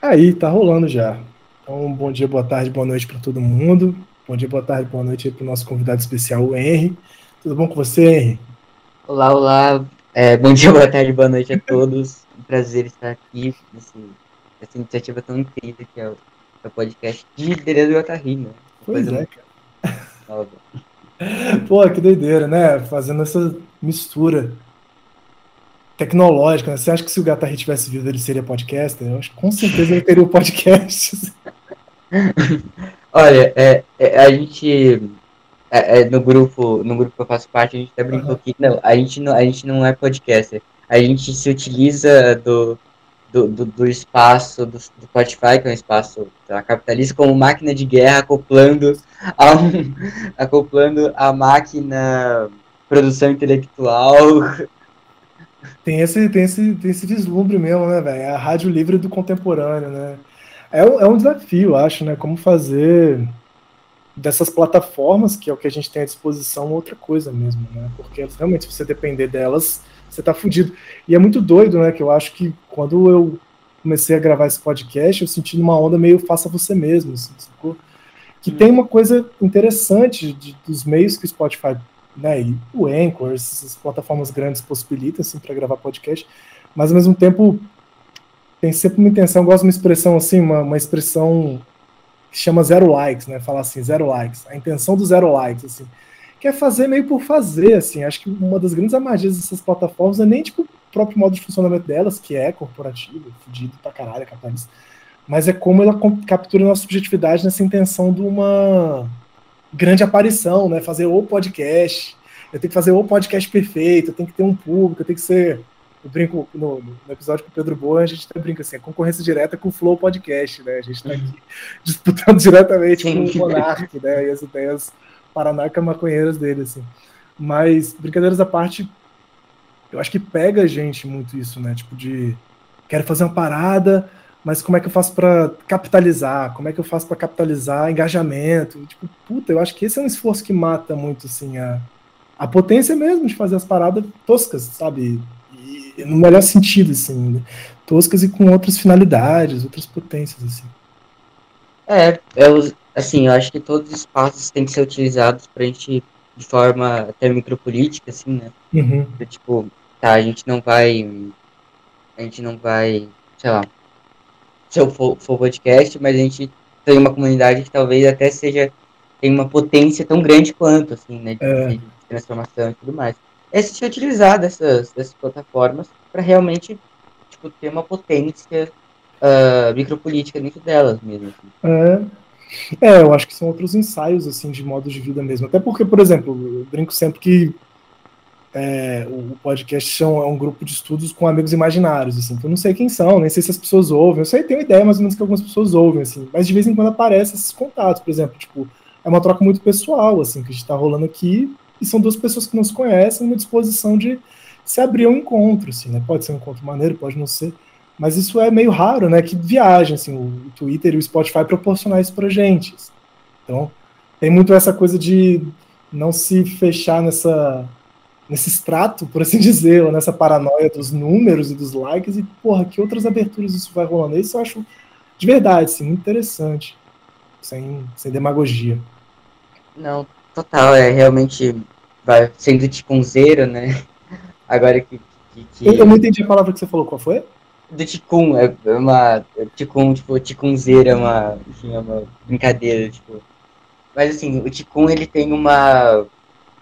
Aí, tá rolando já. Então, bom dia, boa tarde, boa noite para todo mundo. Bom dia, boa tarde, boa noite para o nosso convidado especial, o Henry. Tudo bom com você, Henry? Olá, olá. É, bom dia, boa tarde, boa noite a todos. Um prazer estar aqui nesse, nessa iniciativa tão incrível que é o, é o podcast de Beleza do Otarri, né? Pois é, cara. Nova. Pô, que doideira, né? Fazendo essa mistura tecnológica. Né? Você acha que se o Gatarri tivesse vivo, ele seria podcaster? Eu acho que com certeza ele teria o um podcast. Olha, é, é, a gente é, é, no grupo no grupo que eu faço parte a gente até brincou uhum. que não a gente não a gente não é podcaster a gente se utiliza do do, do, do espaço do, do, Spotify que é um espaço capitalista como máquina de guerra acoplando a um, acoplando a máquina produção intelectual tem esse tem esse tem esse vislumbre mesmo né velho é a rádio livre do contemporâneo né é, é um desafio, acho, né? Como fazer dessas plataformas, que é o que a gente tem à disposição, outra coisa mesmo, né? Porque realmente, se você depender delas, você tá fudido. E é muito doido, né? Que eu acho que quando eu comecei a gravar esse podcast, eu senti uma onda meio faça você mesmo, assim, sacou? Que hum. tem uma coisa interessante de, dos meios que o Spotify, né, e o Anchor, essas plataformas grandes possibilitam, assim, para gravar podcast, mas ao mesmo tempo tem sempre uma intenção, eu gosto de uma expressão assim, uma, uma expressão que chama zero likes, né? Falar assim, zero likes. A intenção do zero likes, assim, que é fazer meio por fazer, assim. Acho que uma das grandes magias dessas plataformas é nem tipo o próprio modo de funcionamento delas, que é corporativo, fudido pra caralho, capitalista, mas é como ela captura nossa subjetividade nessa intenção de uma grande aparição, né? Fazer o podcast, eu tenho que fazer o podcast perfeito, eu tenho que ter um público, eu tenho que ser eu brinco no, no, episódio com o Pedro Boa, a gente até brinca assim, a concorrência direta com o Flow Podcast, né? A gente está aqui uhum. disputando diretamente Sim. com o Monark, né? E as ideias paranaca maconheiras dele, assim. Mas, brincadeiras à parte, eu acho que pega a gente muito isso, né? Tipo, de quero fazer uma parada, mas como é que eu faço para capitalizar? Como é que eu faço para capitalizar engajamento? Tipo, puta, eu acho que esse é um esforço que mata muito, assim, a, a potência mesmo de fazer as paradas toscas, sabe? no melhor sentido, assim, né? toscas e com outras finalidades, outras potências, assim. É, eu, assim, eu acho que todos os espaços têm que ser utilizados para a gente, de forma até micropolítica, assim, né? Uhum. tipo, tá, a gente não vai, a gente não vai, sei lá, se eu for, for podcast, mas a gente tem uma comunidade que talvez até seja, tem uma potência tão grande quanto, assim, né, de, é. de transformação e tudo mais é se utilizar dessas, dessas plataformas para realmente tipo, ter uma potência uh, micropolítica dentro delas mesmo. Assim. É. é, eu acho que são outros ensaios assim de modos de vida mesmo. Até porque, por exemplo, eu brinco sempre que é, o podcast é um, é um, grupo de estudos com amigos imaginários, assim, eu não sei quem são, nem sei se as pessoas ouvem, eu sei, tenho ideia mais ou menos que algumas pessoas ouvem, assim, mas de vez em quando aparecem esses contatos, por exemplo, tipo, é uma troca muito pessoal, assim, que a gente tá rolando aqui, e são duas pessoas que não se conhecem, uma disposição de se abrir um encontro, assim, né? Pode ser um encontro maneiro, pode não ser, mas isso é meio raro, né? Que viagem, assim, o Twitter e o Spotify proporcionar isso pra gente. Então, tem muito essa coisa de não se fechar nessa nesse extrato, por assim dizer, ou nessa paranoia dos números e dos likes, e, porra, que outras aberturas isso vai rolando. Isso eu acho, de verdade, assim, muito interessante, sem, sem demagogia. Não, total, é realmente vai sendo tipo um zero, né? Agora que, que, que... Eu não entendi a palavra que você falou, qual foi? Do Ticum, é uma. Ticum, tipo, Ticum zero é uma, enfim, é uma brincadeira, tipo. Mas assim, o Ticum ele tem uma,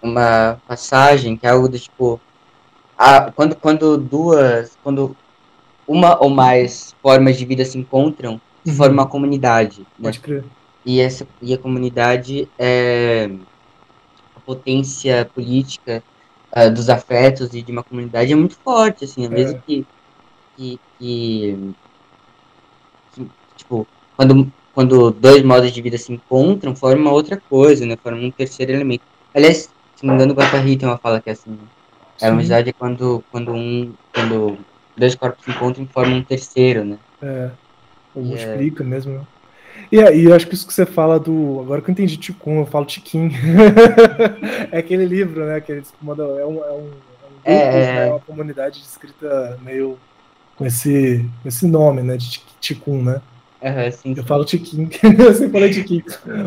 uma passagem que é algo do tipo. A, quando, quando duas. Quando uma ou mais formas de vida se encontram, uhum. forma uma comunidade. Né? Pode crer. E, essa, e a comunidade é potência política uh, dos afetos e de uma comunidade é muito forte, assim, é mesmo É. que, que, que, que, tipo, quando, quando dois modos de vida se encontram, forma outra coisa, né, forma um terceiro elemento. Aliás, se não me engano, o Guattari tem uma fala que é assim, né? a Sim. amizade é quando, quando um, quando dois corpos se encontram e formam um terceiro, né. É, ou E é- multiplica mesmo. né? E, é- e eu acho que isso que você fala do. Agora que eu entendi Ticum, eu falo Tiquim. é aquele livro, né? Que eles. É um, é um, é um É. né, uma comunidade de escrita meio com esse, com esse nome, né? De Ticum, né? Aham, sim, Eu sim. falo Tiquim, eu sempre falei Tiquim.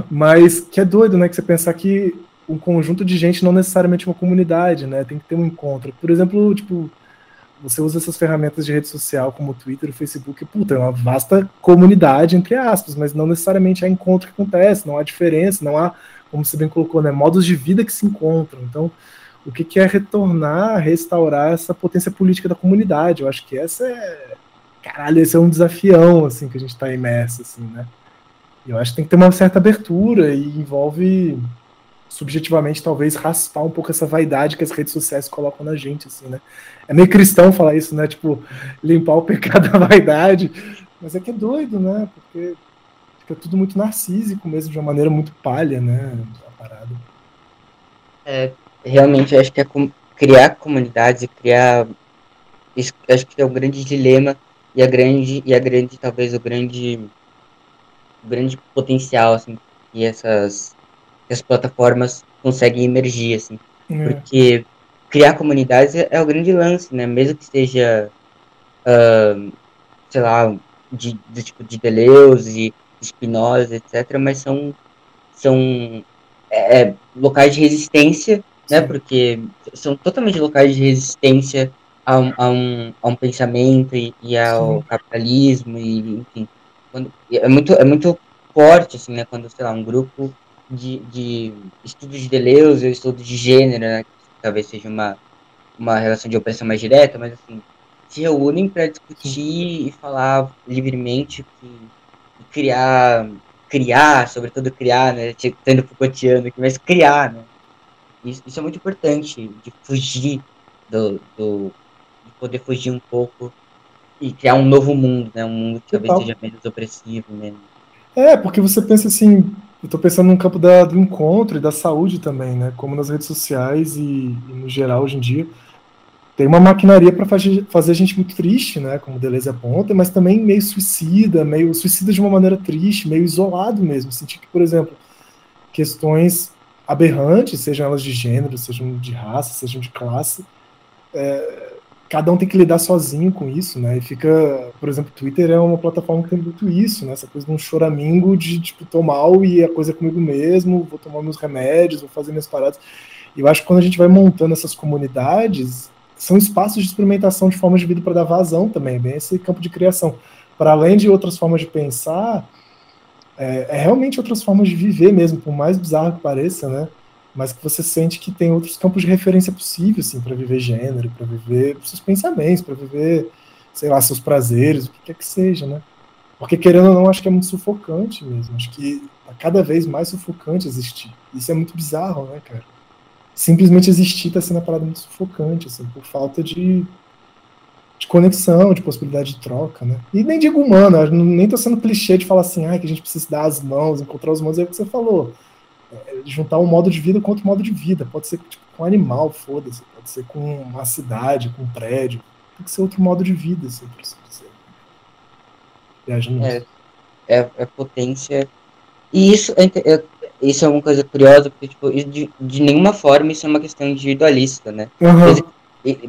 Mas que é doido, né? Que você pensar que um conjunto de gente não necessariamente uma comunidade, né? Tem que ter um encontro. Por exemplo, tipo, você usa essas ferramentas de rede social como o Twitter, o Facebook, puta, é uma vasta comunidade, entre aspas, mas não necessariamente há encontro que acontece, não há diferença, não há, como você bem colocou, né? Modos de vida que se encontram. Então, o que que é retornar, restaurar essa potência política da comunidade? Eu acho que essa é caralho, esse é um desafião, assim, que a gente está imerso, assim, né? E eu acho que tem que ter uma certa abertura e envolve, subjetivamente, talvez, raspar um pouco essa vaidade que as redes sociais colocam na gente, assim, né? É meio cristão falar isso, né? Tipo, limpar o pecado da vaidade. Mas é que é doido, né? Porque fica tudo muito narcísico mesmo, de uma maneira muito palha, né? A parada. Realmente acho que é com- criar comunidades e criar isso acho que é um grande dilema e a grande e a grande talvez o grande o grande potencial assim que essas que as plataformas conseguem emergir assim. É, porque criar comunidades é, é o grande lance né? Mesmo que seja ah, sei lá de do tipo de Deleuze Spinoza etc mas são são é, é, locais de resistência né? Porque são totalmente locais de resistência a um, a um, a um pensamento e, e ao Sim. capitalismo e enfim quando, é muito é muito forte assim né quando sei lá um grupo de, de estudo de Deleuze ou estudo de gênero né? que talvez seja uma uma relação de opressão mais direta mas assim se reúnem para discutir e falar livremente que e criar criar sobretudo criar né tipo, sendo Foucaultiano aqui mas criar né isso, isso é muito importante, de fugir do, do. de poder fugir um pouco e criar um novo mundo, né? Um mundo que talvez seja menos opressivo, menos. É, porque você pensa assim, eu tô pensando no campo da- do encontro e da saúde também, né? Como nas redes sociais e, e no geral hoje em dia, tem uma maquinaria para fazer, fazer a gente muito triste, né? Como Deleuze aponta, mas também meio suicida, meio suicida de uma maneira triste, meio isolado mesmo. Sentir que, por exemplo, questões aberrantes, sejam elas de gênero, sejam de raça, sejam de classe, é, cada um tem que lidar sozinho com isso, né? E fica, por exemplo, Twitter é uma plataforma que tem muito isso, né? Essa coisa de um choramingo de, tipo, tô mal e a coisa é comigo mesmo, vou tomar meus remédios, vou fazer minhas paradas. E eu acho que quando a gente vai montando essas comunidades, são espaços de experimentação de formas de vida para dar vazão também, bem esse campo de criação. Para além de outras formas de pensar, é, é realmente outras formas de viver mesmo, por mais bizarro que pareça, né? Mas que você sente que tem outros campos de referência possível, assim, para viver gênero, para viver seus pensamentos, para viver, sei lá, seus prazeres, o que quer que seja, né? Porque querendo ou não, acho que é muito sufocante mesmo. Acho que tá cada vez mais sufocante existir. Isso é muito bizarro, né, cara? Simplesmente existir tá sendo uma parada muito sufocante, assim, por falta de, de conexão, de possibilidade de troca, né? E nem digo não- nem tô sendo clichê de falar assim, ah, que a gente precisa dar as mãos, encontrar os mãos, é o que você falou. É, juntar um modo de vida com outro modo de vida. Pode ser tipo, com um animal, foda-se. Pode ser com uma cidade, com um prédio. Tem que ser outro modo de vida, assim, por assim dizer. Viajando É, é, é potência. E isso é, isso é uma coisa curiosa, porque tipo, de, de nenhuma forma isso é uma questão individualista, né? E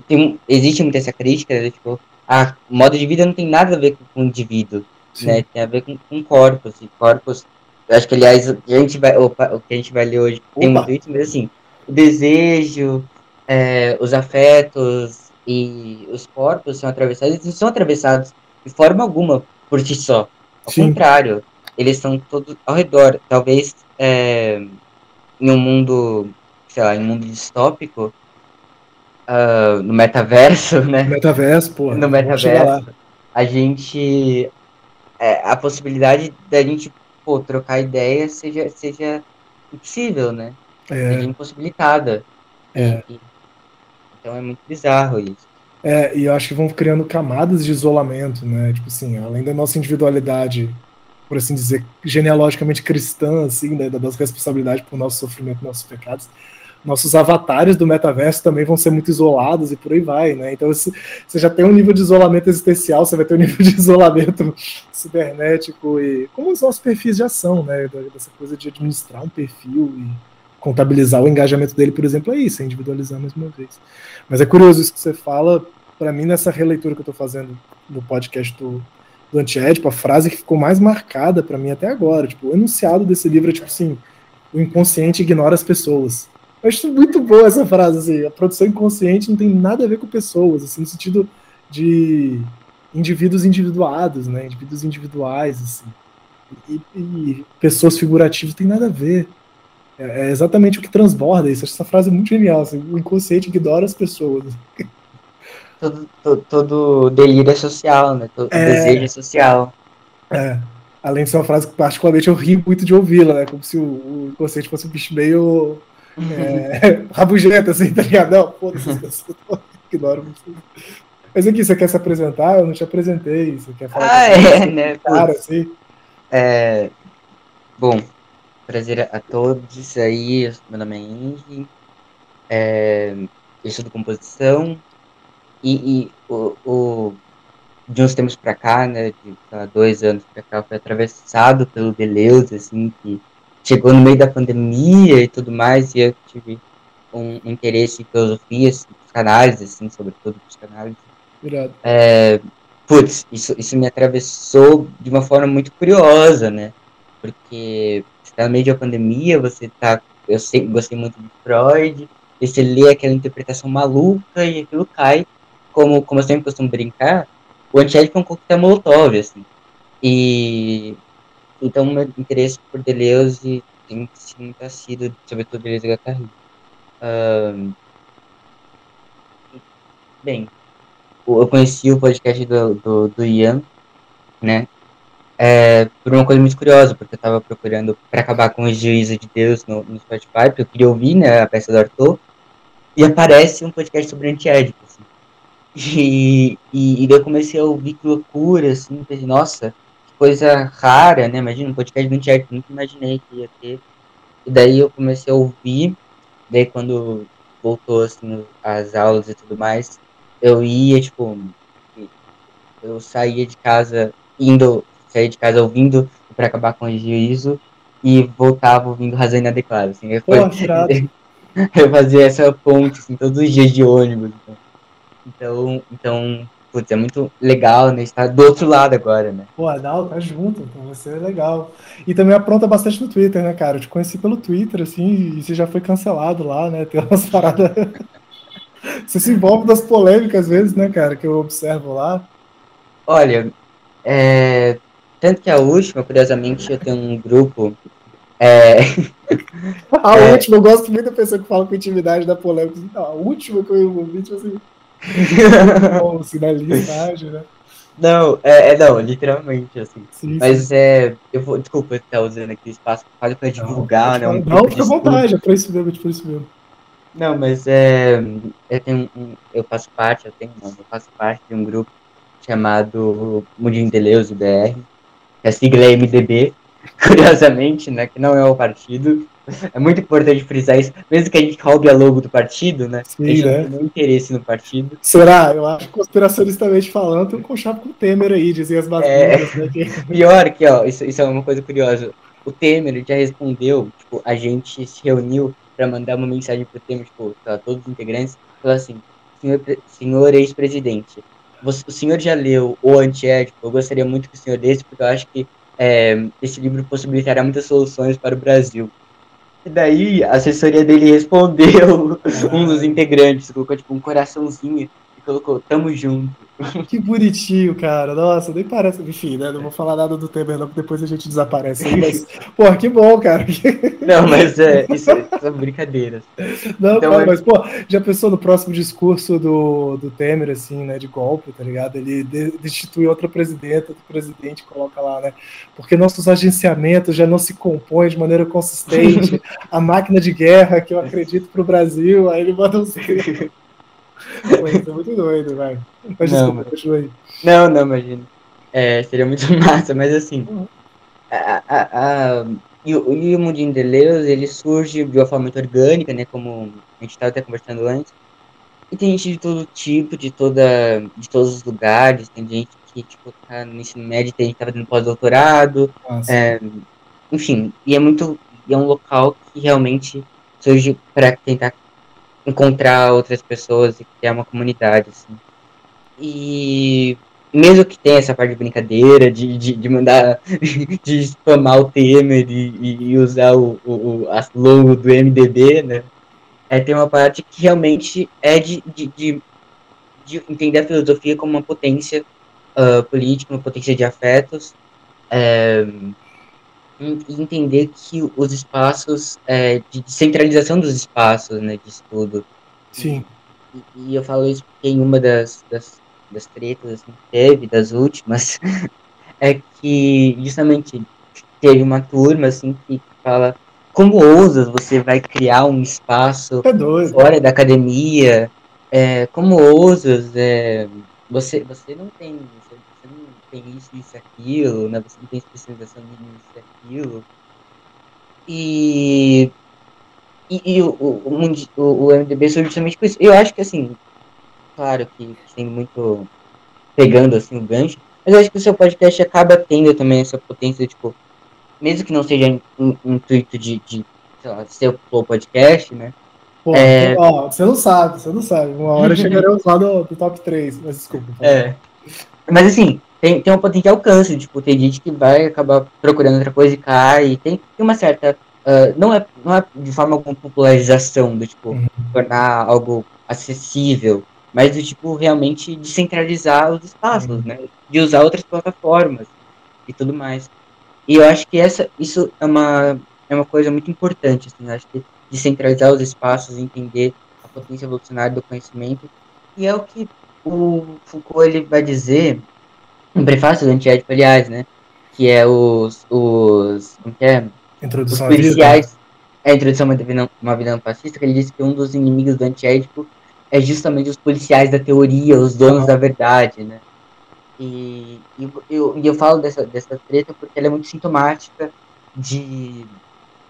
tem, existe muito essa crítica, né? Tipo, ah, modo de vida não tem nada a ver com, com o indivíduo. sim. né? Tem a ver com, com corpos. E corpos. eu Acho que, aliás, o que a gente vai, opa, o que a gente vai ler hoje tem Opa. muito isso, mas assim, o desejo, é, os afetos e os corpos são atravessados, eles não são atravessados de forma alguma por si só. Ao Sim. contrário, eles estão todos ao redor. Talvez é, em um mundo, sei lá, em um mundo distópico, ah, no metaverso, né? Metaverso, pô. no metaverso, a gente. é, a possibilidade da gente pô, trocar ideias seja, seja impossível, né? Seja É, impossibilitada. É. E, Então é muito bizarro isso. É, e eu acho que vão criando camadas de isolamento, né? Tipo assim, além da nossa individualidade, por assim dizer, genealogicamente cristã, assim, né? Da nossa responsabilidade por nosso sofrimento, nossos pecados, nossos avatares do metaverso também vão ser muito isolados e por aí vai, né? Então você já tem um nível de isolamento existencial, você vai ter um nível de isolamento cibernético e como os perfis de ação, né? Dessa coisa de administrar um perfil e contabilizar o engajamento dele, por exemplo, é isso, é individualizar mais uma vez. Mas é curioso isso que você fala, para mim, nessa releitura que eu estou fazendo no podcast do, do Antiédipo, a frase que ficou mais marcada para mim até agora, tipo, o enunciado desse livro é tipo assim, o inconsciente ignora as pessoas. Eu acho muito boa essa frase, assim, a produção inconsciente não tem nada a ver com pessoas, assim, no sentido de indivíduos individuados, né, indivíduos individuais, assim, e, e pessoas figurativas tem nada a ver. É, é exatamente o que transborda isso. Essa frase é muito genial. Assim, o inconsciente ignora as pessoas. Todo, todo, todo delírio é social, né? Todo é... desejo é social. É. Além de ser uma frase que particularmente eu rio muito de ouvi-la, né? Como se o, o, inconsciente fosse um bicho meio é, rabugento, assim, tá ligado? Não, foda-se as pessoas, ignoro muito. Mas aqui, você quer se apresentar? Eu não te apresentei. Você quer falar? Ah, é, né? Cara, assim. É... Bom, Prazer a todos aí, meu nome é Henry, é, eu estudo composição e, e o, o, de uns tempos para cá, né, de lá, dois anos para cá, foi atravessado pelo Deleuze, assim, que chegou no meio da pandemia e tudo mais, e eu tive um interesse em filosofia, assim, psicanálise, assim, sobretudo psicanálise. É, putz, isso, isso me atravessou de uma forma muito curiosa, né, porque tá no meio de uma pandemia, você tá. Eu sempre gostei muito de Freud, e você lê aquela interpretação maluca e aquilo cai. Como, como eu sempre costumo brincar, o antiético é um coquetel molotov, assim. E. Então, meu interesse por Deleuze tem sim tá sido, sobretudo, Deleuze Guattari. Um, bem, eu conheci o podcast do, do, do Ian, né? é, por uma coisa muito curiosa, porque eu estava procurando para acabar com o juízo de Deus no, no Spotify, porque eu queria ouvir né, a peça do Arthur, e aparece um podcast sobre antiédico, assim. E, e, e daí eu comecei a ouvir que loucura, assim, pensei, nossa, coisa rara, né? Imagina, um podcast do antiédico, nunca imaginei que ia ter. E daí eu comecei a ouvir, daí quando voltou, assim, as aulas e tudo mais, eu ia, tipo, eu saía de casa indo saía de casa ouvindo para acabar com o juízo e voltava ouvindo Razão Inadequada. Assim, eu, Pô, eu fazia essa ponte assim, todos os dias de ônibus. Então, então putz, é muito legal, né? Estar do outro lado agora, né? Pô, não, tá junto, então você é legal. E também apronta bastante no Twitter, né, cara? Eu te conheci pelo Twitter, assim, e você já foi cancelado lá, né? Tem umas paradas. você se envolve das polêmicas às vezes, né, cara, que eu observo lá. Olha, é, tanto que a última, curiosamente, eu tenho um grupo. É... a é... última, eu gosto muito da pessoa que fala com intimidade da polêmica. Não, a última que eu envolvi, tipo assim. Bom, assim, na listagem, né? Não, é, é, não, literalmente, assim. Sim, Mas sim. é. Eu vou, desculpa estar usando aqui o espaço quase pra divulgar, não, né? Um não, fica à vontade, é por isso mesmo, é por isso mesmo. Não, mas é. Eu tenho um, eu faço parte, eu tenho eu faço parte de um grupo chamado Mundinho Deleuze BR a sigla é MDB, curiosamente, né, que não é o partido. É muito importante frisar isso, mesmo que a gente roube a logo do partido, né? Sim, a gente né? não tem interesse no partido. Será? Eu acho que conspiracionistamente falando, tem um conchavo com o Temer aí, dizia as bases. É... Né, Pior que, ó, isso, isso é uma coisa curiosa. O Temer já respondeu, tipo, a gente se reuniu para mandar uma mensagem pro Temer, tipo, pra todos os integrantes, falou assim, senhor, senhor ex-presidente, o senhor já leu O Antiético? Eu gostaria muito que o senhor lesse, porque eu acho que é, esse livro possibilitará muitas soluções para o Brasil. E daí a assessoria dele respondeu, um dos integrantes, colocou tipo um coraçãozinho e colocou, tamo junto. Que bonitinho, cara. Nossa, nem parece. Enfim, né? Não vou falar nada do Temer, não, porque depois a gente desaparece aí, mas. Pô, que bom, cara. Não, mas é, isso, é, são brincadeiras. Não, então, é... mas, pô, já pensou no próximo discurso do, do Temer, assim, né? De golpe, tá ligado? Ele destitui outra presidenta, outro presidente, coloca lá, né? Porque nossos agenciamentos já não se compõem de maneira consistente. a máquina de guerra que eu acredito pro Brasil, aí ele manda uns. Muito doido, vai. Mas Não, desculpa, continua aí. Não, não, imagina. É, seria muito massa, mas assim. A, a, a- e, o, e o Mundinho de Leus, ele surge de uma forma muito orgânica, né? Como a gente estava até conversando antes. E tem gente de todo tipo, de, toda, de todos os lugares. Tem gente que, tipo, tá no ensino médio, tem gente que tá fazendo pós-doutorado. É, enfim, e é muito. E é um local que realmente surge para tentar encontrar outras pessoas e criar uma comunidade, assim. E mesmo que tenha essa parte de brincadeira, de, de, de mandar, de spamar o Temer e, e- usar o, o, o a logo do MDB, né? É, tem uma parte que realmente é de, de, de, de entender a filosofia como uma potência ah, política, uma potência de afetos, é, entender que os espaços, é, de descentralização dos espaços, né, de estudo, Sim. e, e eu falo isso porque em uma das, das, das tretas assim, que teve, das últimas, é que justamente teve uma turma assim que fala como ousas você vai criar um espaço É fora da academia, é, como ousas, é, você, você não tem tem isso, isso e aquilo, né? Você não tem especialização nisso e aquilo. E, e, e o, o, o, o, MDB surge justamente por isso. Eu acho que assim, claro que, tem muito pegando assim o gancho, mas eu acho que o seu podcast acaba tendo também essa potência, tipo, mesmo que não seja um, um intuito de, de sei lá, ser o podcast, né? Pô, É. ó, você não sabe, você não sabe. Uma hora chegaremos lá do, do top 3, mas desculpa. fala. É. Mas assim, tem, tem um potente alcance, tipo, tem gente que vai acabar procurando outra coisa e cai, e tem, tem uma certa. ah, não, é, não é de forma alguma popularização, do tipo, Uhum. tornar algo acessível, mas do tipo, realmente descentralizar os espaços, Uhum. né? De usar outras plataformas e tudo mais. E eu acho que essa, isso é uma, é uma coisa muito importante, assim, acho que descentralizar os espaços, entender a potência evolucionária do conhecimento, e é o que o Foucault ele vai dizer no prefácio do Antiédipo, aliás, né? Que é os, os, como que é? os Introdução vida. policiais, é a introdução a uma vida, uma vida não fascista, que ele diz que um dos inimigos do antiédipo é justamente os policiais da teoria, os donos Ah. da verdade, né? E, e eu, eu falo dessa, dessa treta porque ela é muito sintomática de,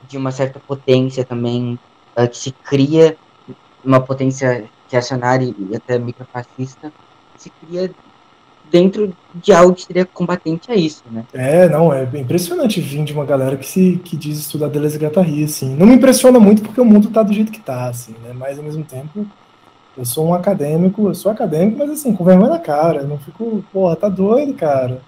de uma certa potência também, eh, que se cria, uma potência reacionária e até microfascista, se cria dentro de algo que seria combatente a isso, né? É, não, é impressionante vir de uma galera que, se, que diz estudar Deleuze e Guattari, assim. Não me impressiona muito porque o mundo tá do jeito que tá, assim, né? Mas, ao mesmo tempo, eu sou um acadêmico, eu sou acadêmico, mas, assim, com vergonha na cara. Eu não fico, porra, tá doido, cara.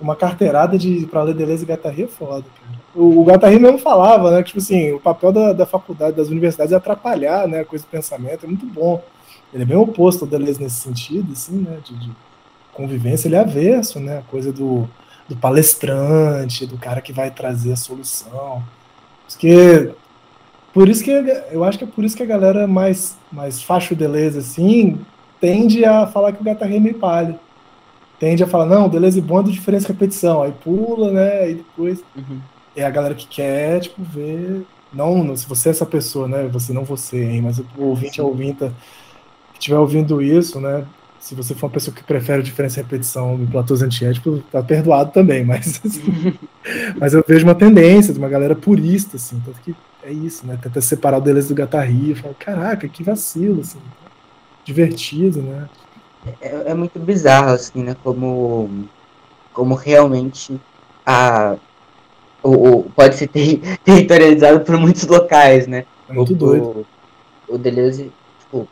Uma carteirada de, pra ler Deleuze e Guattari é foda, cara. O, o Guattari mesmo falava, né, que, tipo assim, o papel da, da faculdade, das universidades é atrapalhar, né, a coisa do pensamento, é muito bom. Ele é bem oposto ao Deleuze nesse sentido, assim, né, de, de convivência, ele é averso, né, a coisa do do palestrante, do cara que vai trazer a solução. Porque por isso que eu acho que é por isso que a galera mais mais facho Deleuze assim tende a falar que o Gattari é meio palha. Tende a falar, não, Deleuze bom é do diferença e repetição. Aí pula, né? E depois é a galera que quer, tipo, ver. Não, não, se você é essa pessoa, né? Você não você, hein? Mas o ouvinte, a ouvinta que estiver ouvindo isso, né? Se você for uma pessoa que prefere diferença e repetição no platôs antiético, tá perdoado também, mas assim, mas eu vejo uma tendência de uma galera purista, assim, tanto que é isso, né? Tenta separar o Deleuze do Gattari, fala, caraca, que vacilo, assim, divertido, né? É, é muito bizarro, assim, né? Como, como realmente a, o, o- pode ser ter, territorializado por muitos locais, né? É muito o, doido. O, o Deleuze, tipo,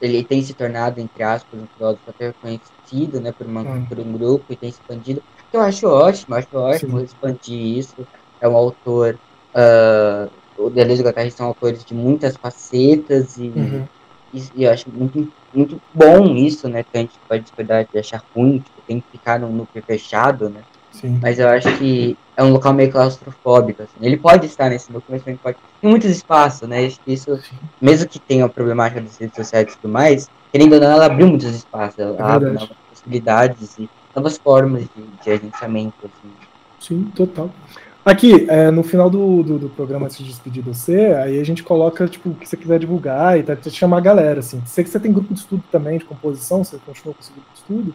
ele tem se tornado, entre aspas, um filósofo até reconhecido, né, por, uma, Hum. por um grupo e tem expandido. Eu acho ótimo, acho ótimo Sim. expandir isso. É um autor, ah, o Deleuze e o Guattari são autores de muitas facetas e, Uhum. e, e eu acho muito, muito bom isso, né, que a gente pode discordar de achar ruim, tipo, tem que ficar num núcleo fechado, né, Sim. mas eu acho que é um local meio claustrofóbico, assim. Ele pode estar nesse núcleo, mas também pode. Tem muitos espaços, né? Acho que isso, mesmo que tenha a problemática das redes sociais e tudo mais, querendo ou não, ela abriu muitos espaços. Ela É abre novas possibilidades e novas formas de, de agenciamento, assim. Sim, total. Aqui, é, no final do, do, do, programa, antes de despedir de você, aí a gente coloca, tipo, o que você quiser divulgar e tá, te chamar a galera, assim. Sei que você tem grupo de estudo também, de composição, você continua com esse grupo de estudo?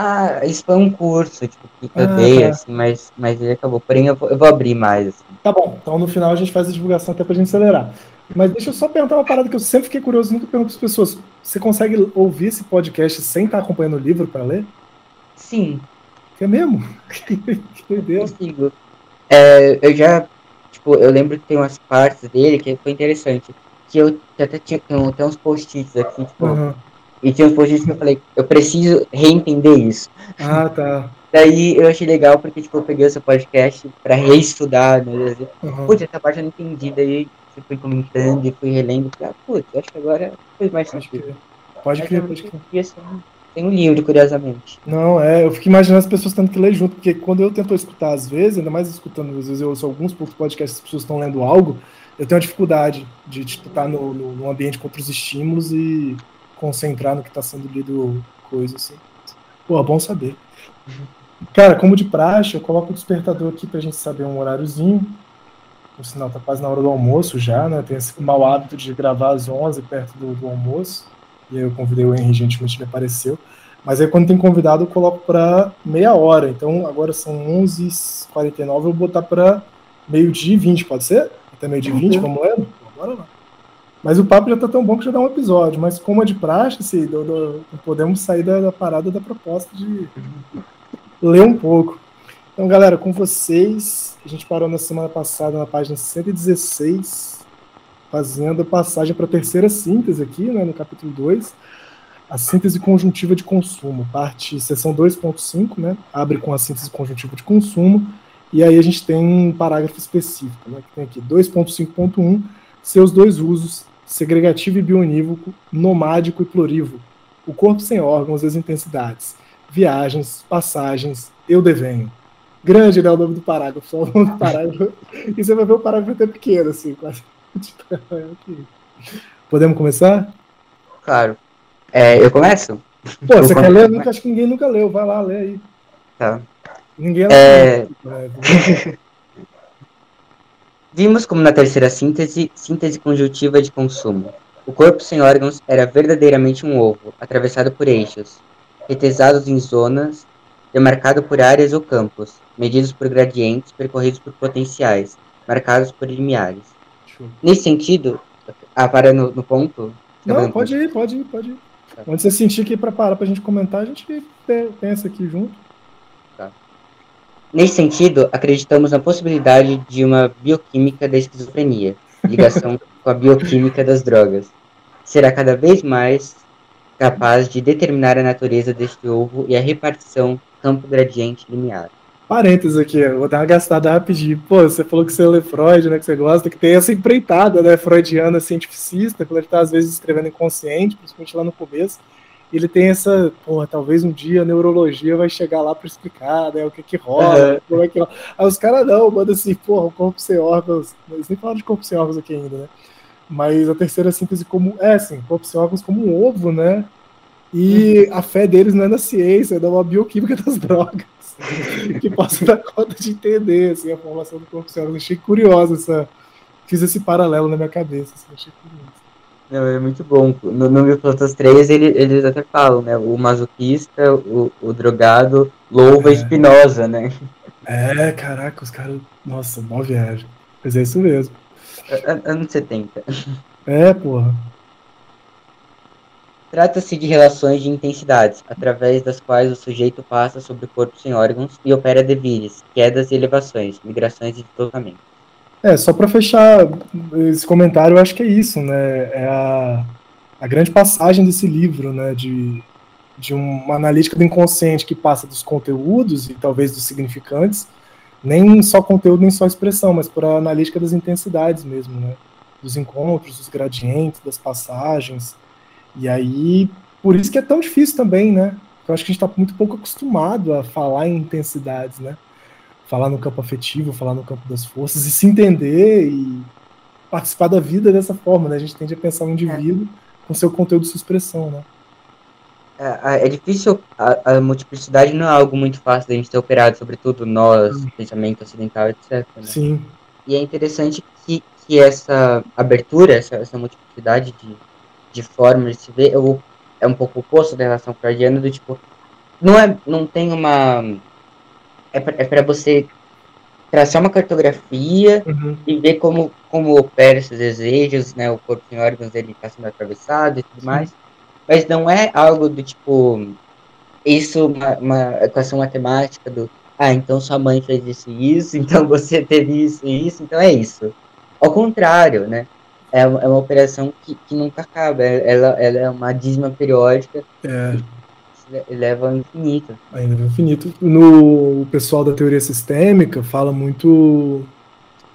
Ah, isso foi um curso, tipo, que eu ah, dei, tá. assim, mas, mas ele acabou. Porém, eu vou, eu vou abrir mais, assim. Tá bom, então no final a gente faz a divulgação até pra gente acelerar. Mas deixa eu só perguntar uma parada que eu sempre fiquei curioso, nunca pergunto para as pessoas. Você consegue ouvir esse podcast sem estar acompanhando o livro para ler? Sim. É mesmo? que Deus. Consigo. É, eu já, tipo, eu lembro que tem umas partes dele que foi interessante. Que eu até tinha tem, tem uns post-its aqui, tipo, uhum. E tinha uns post-its que eu falei, eu preciso reentender isso. Ah, tá. Daí eu achei legal porque, tipo, eu peguei o seu podcast pra reestudar, né? Uhum. Putz, essa parte eu não entendi, daí você fui comentando e fui relendo. Ah, putz, acho que agora fez mais sentido. Pode crer, pode crer. Tem um livro, curiosamente. Não, é, eu fico imaginando as pessoas tendo que ler junto, porque quando eu tento escutar às vezes, ainda mais escutando, às vezes eu ouço alguns poucos podcasts as pessoas estão lendo algo, eu tenho uma dificuldade de tipo, estar no, no, no ambiente com outros estímulos e concentrar no que está sendo lido, coisa assim. Pô, bom saber. Cara, como de praxe, eu coloco o despertador aqui pra gente saber um horáriozinho. O sinal tá quase na hora do almoço já, né? Tem esse mau hábito de gravar às 11 perto do, do almoço. E aí eu convidei o Henry, gentilmente ele apareceu. Mas aí quando tem convidado eu coloco para meia hora. Então agora são 11h49, eu vou botar para meio-dia e 20, pode ser? Até meio-dia e 20, vamos lendo? Bora lá. Mas o papo já tá tão bom que já dá um episódio. Mas como é de praxe, assim, do, do, podemos sair da, da, parada da proposta de ler um pouco. Então, galera, com vocês, a gente parou na semana passada na página 116, fazendo a passagem para a terceira síntese aqui, né, no capítulo 2, a síntese conjuntiva de consumo, parte seção 2.5, né, abre com a síntese conjuntiva de consumo, e aí a gente tem um parágrafo específico, né, que tem aqui 2.5.1, seus dois usos, segregativo e bionívoco, nomádico e plurívoco, o corpo sem órgãos e as intensidades, viagens, passagens, eu devenho. Grande, né, o nome do parágrafo, só o nome do parágrafo, e você vai ver o parágrafo até pequeno, assim, quase Podemos começar? Claro. É, eu começo? Pô, você quer ler? Nunca, acho que ninguém nunca leu. Vai lá, lê aí. Tá. Ninguém é... Vimos como na terceira síntese, síntese conjuntiva de consumo. O corpo sem órgãos era verdadeiramente um ovo, atravessado por eixos, retesados em zonas, demarcado por áreas ou campos, medidos por gradientes, percorridos por potenciais, marcados por limiares. Nesse sentido, ah, para no, no ponto. Não, pode ir, pode ir, pode ir. Tá. Onde você sentir que para parar para a gente comentar, a gente pensa aqui junto. Nesse sentido, acreditamos na possibilidade de uma bioquímica da esquizofrenia, ligação com a bioquímica das drogas. Será cada vez mais capaz de determinar a natureza deste ovo e a repartição campo gradiente linear parênteses aqui, vou dar uma gastada rapidinho. Pô, você falou que você lê Freud, né? Que você gosta, que tem essa empreitada, né? Freudiana cientificista, quando ele tá às vezes escrevendo inconsciente, principalmente lá no começo. Ele tem essa, pô, talvez um dia a neurologia vai chegar lá para explicar, né? O que que rola, uhum. como é que rola. Aí os caras não, manda assim, porra, o corpo sem órgãos. Eles nem falam de corpo sem órgãos aqui ainda, né? Mas a terceira síntese como, é assim, corpo sem órgãos como um ovo, né? E uhum. a fé deles não é na ciência, é na bioquímica das drogas. que possa dar conta de entender assim, a formação do corpo cérebro. Achei curioso essa. Fiz esse paralelo na minha cabeça. Assim, achei curioso. Não, é muito bom. No, no Bioplatas 3, ele, eles até falam, né? O masoquista, o, o drogado, louva é. Espinosa, né? É, caraca, os caras. Nossa, mó viagem. Mas é isso mesmo. Anos 70. É, porra. Trata-se de relações de intensidades, através das quais o sujeito passa sobre o corpo sem órgãos e opera devires, quedas e elevações, migrações e deslocamentos. É, só para fechar esse comentário, eu acho que é isso, né? É a, a grande passagem desse livro, né? De, de uma analítica do inconsciente que passa dos conteúdos e talvez dos significantes, nem só conteúdo, nem só expressão, mas por a analítica das intensidades mesmo, né? Dos encontros, dos gradientes, das passagens e aí, por isso que é tão difícil também, né? Eu acho que a gente está muito pouco acostumado a falar em intensidades, né? Falar no campo afetivo, falar no campo das forças e se entender e participar da vida dessa forma, né? A gente tende a pensar o indivíduo com seu conteúdo e sua expressão, né? é, é difícil, a, a, multiplicidade não é algo muito fácil da gente ter operado, sobretudo nós, hum. pensamento ocidental, etc. Né? Sim. E é interessante que, que essa abertura, essa, essa multiplicidade de, de formas de se ver, eu, é um pouco oposto da relação freudiana, do tipo, não, é, não tem uma... É para é você traçar uma cartografia uhum. e ver como, como opera esses desejos, né, o corpo em órgãos dele está sendo atravessado e tudo Sim. mais, mas não é algo do tipo, isso, uma, uma equação matemática do, ah, então sua mãe fez isso e isso, então você teve isso e isso, então é isso. Ao contrário, né, é uma, é uma operação que, que nunca acaba, ela, ela é uma dízima periódica, é leva ao infinito. Ainda ao infinito. No o pessoal da teoria sistêmica fala muito.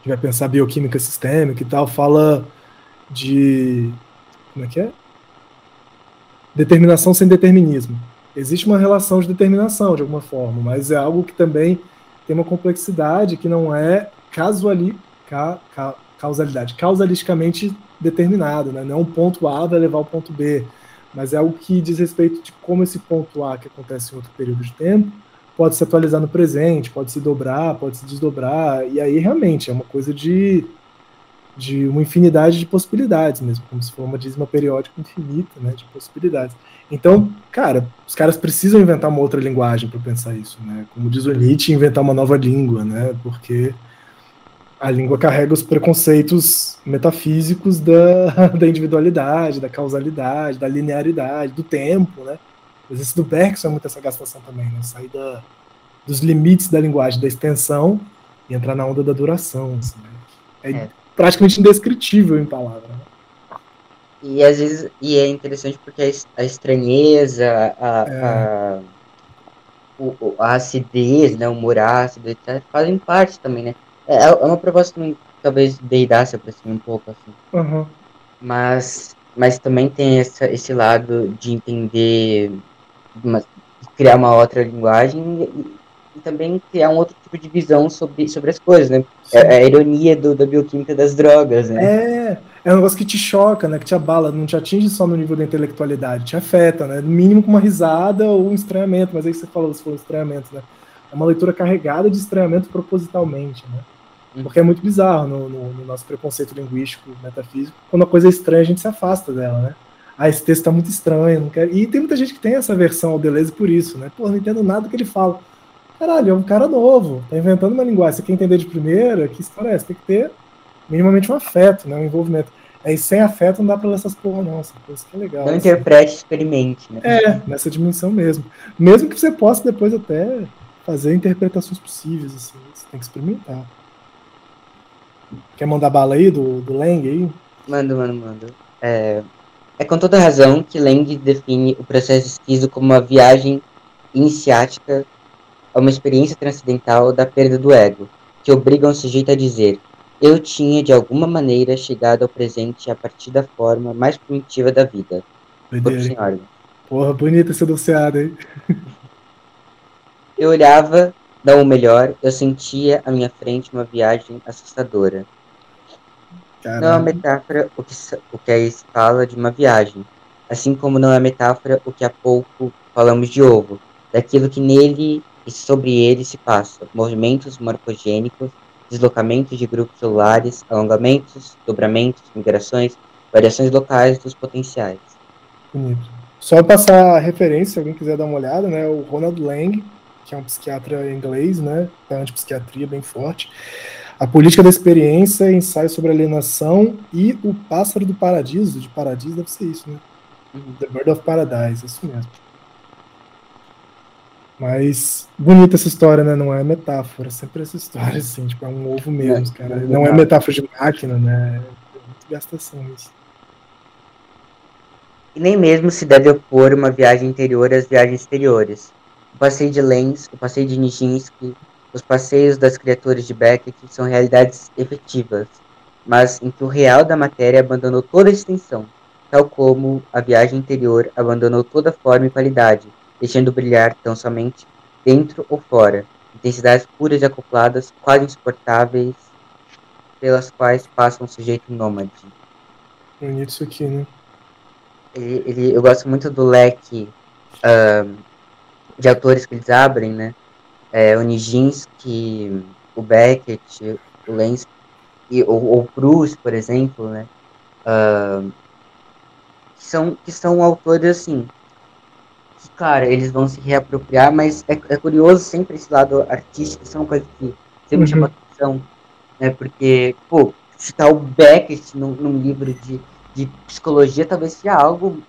Que vai pensar bioquímica sistêmica e tal, fala de. Como é que é? Determinação sem determinismo. Existe uma relação de determinação, de alguma forma, mas é algo que também tem uma complexidade que não é casuali, ca, ca, causalidade, causalisticamente determinado, né? Não é um ponto A vai levar ao ponto B mas é algo que diz respeito de como esse ponto A, que acontece em outro período de tempo, pode se atualizar no presente, pode se dobrar, pode se desdobrar, e aí realmente é uma coisa de, de uma infinidade de possibilidades mesmo, como se fosse uma dízima periódica infinita né, de possibilidades. Então, cara, os caras precisam inventar uma outra linguagem para pensar isso, né? Como diz o Nietzsche, inventar uma nova língua, né? Porque a língua carrega os preconceitos metafísicos da, da individualidade, da causalidade, da linearidade, do tempo, né? O exercício do Bergson é muito essa gastação também, né? Sair da, dos limites da linguagem, da extensão e entrar na onda da duração. Assim, né? é, é, praticamente indescritível em palavras. Né? E às vezes e é interessante porque a, estranheza, a, é. a, o, a acidez, né, o humor ácido, fazem parte também, né? É, é uma proposta que talvez deidasse cima um pouco, assim. Uhum. Mas, mas também tem essa, esse lado de entender, uma, criar uma outra linguagem e, e, também criar um outro tipo de visão sobre, sobre as coisas, né? É, é, a ironia do, da bioquímica das drogas, né? É, é um negócio que te choca, né? Que te abala, não te atinge só no nível da intelectualidade, te afeta, né? No mínimo com uma risada ou um estranhamento, mas aí você falou, você falou estranhamento, né? É uma leitura carregada de estranhamento propositalmente, né? Porque é muito bizarro no, no, no, nosso preconceito linguístico, metafísico. Quando a coisa é estranha, a gente se afasta dela, né? Ah, esse texto tá muito estranho, não quero... E tem muita gente que tem essa versão ao Deleuze por isso, né? Pô, não entendo nada do que ele fala. Caralho, é um cara novo, tá inventando uma linguagem. Você quer entender de primeira? Que história é essa? Tem que ter minimamente um afeto, né? Um envolvimento. Aí sem afeto não dá pra ler essas porra, não. Essa coisa que é legal. Não assim. interprete, experimente, né? É, nessa dimensão mesmo. Mesmo que você possa depois até fazer interpretações possíveis, assim. Você tem que experimentar. Quer mandar bala aí do, do Lang aí? Mando, mando, mando. É, é com toda razão que Lang define o processo esquizo como uma viagem iniciática a uma experiência transcendental da perda do ego, que obriga um sujeito a dizer: Eu tinha, de alguma maneira, chegado ao presente a partir da forma mais primitiva da vida. Porra, bonita essa doceada aí. Eu olhava não o melhor, eu sentia à minha frente uma viagem assustadora. Caramba. Não é uma metáfora o que, o que aí se fala de uma viagem, assim como não é metáfora o que há pouco falamos de ovo, daquilo que nele e sobre ele se passa, movimentos morfogênicos, deslocamentos de grupos celulares, alongamentos, dobramentos, migrações, variações locais dos potenciais. Bonito. Só passar a referência, se alguém quiser dar uma olhada, né? O Ronald Lang, que é um psiquiatra inglês, né, da antipsiquiatria bem forte. A política da experiência, ensaio sobre alienação e o pássaro do paradiso, de paradiso deve ser isso, né? Uhum. The Bird of Paradise, isso mesmo. Mas bonita essa história, né? Não é metáfora, sempre essa história, assim, tipo, é um ovo mesmo, é, cara. Não é metáfora de máquina, né? É muito gastação isso. E nem mesmo se deve opor uma viagem interior às viagens exteriores o passeio de Lenz, o passeio de Nijinsky, os passeios das criaturas de Beckett são realidades efetivas, mas em que o real da matéria abandonou toda a extensão, tal como a viagem interior abandonou toda forma e qualidade, deixando brilhar tão somente dentro ou fora, intensidades puras e acopladas, quase insuportáveis, pelas quais passa um sujeito nômade. Bonito isso aqui, né? Ele, ele, eu gosto muito do leque uh, de autores que eles abrem, né? É, o Nijinsky, o Beckett, o Lenz, e, ou, o Proust, por exemplo, né? Uh, que, são, que são autores, assim, que, cara, eles vão se reapropriar, mas é, é curioso sempre esse lado artístico, isso é uma coisa que sempre uhum. chama atenção, né? Porque, pô, citar o Beckett num, num livro de, de psicologia talvez seja algo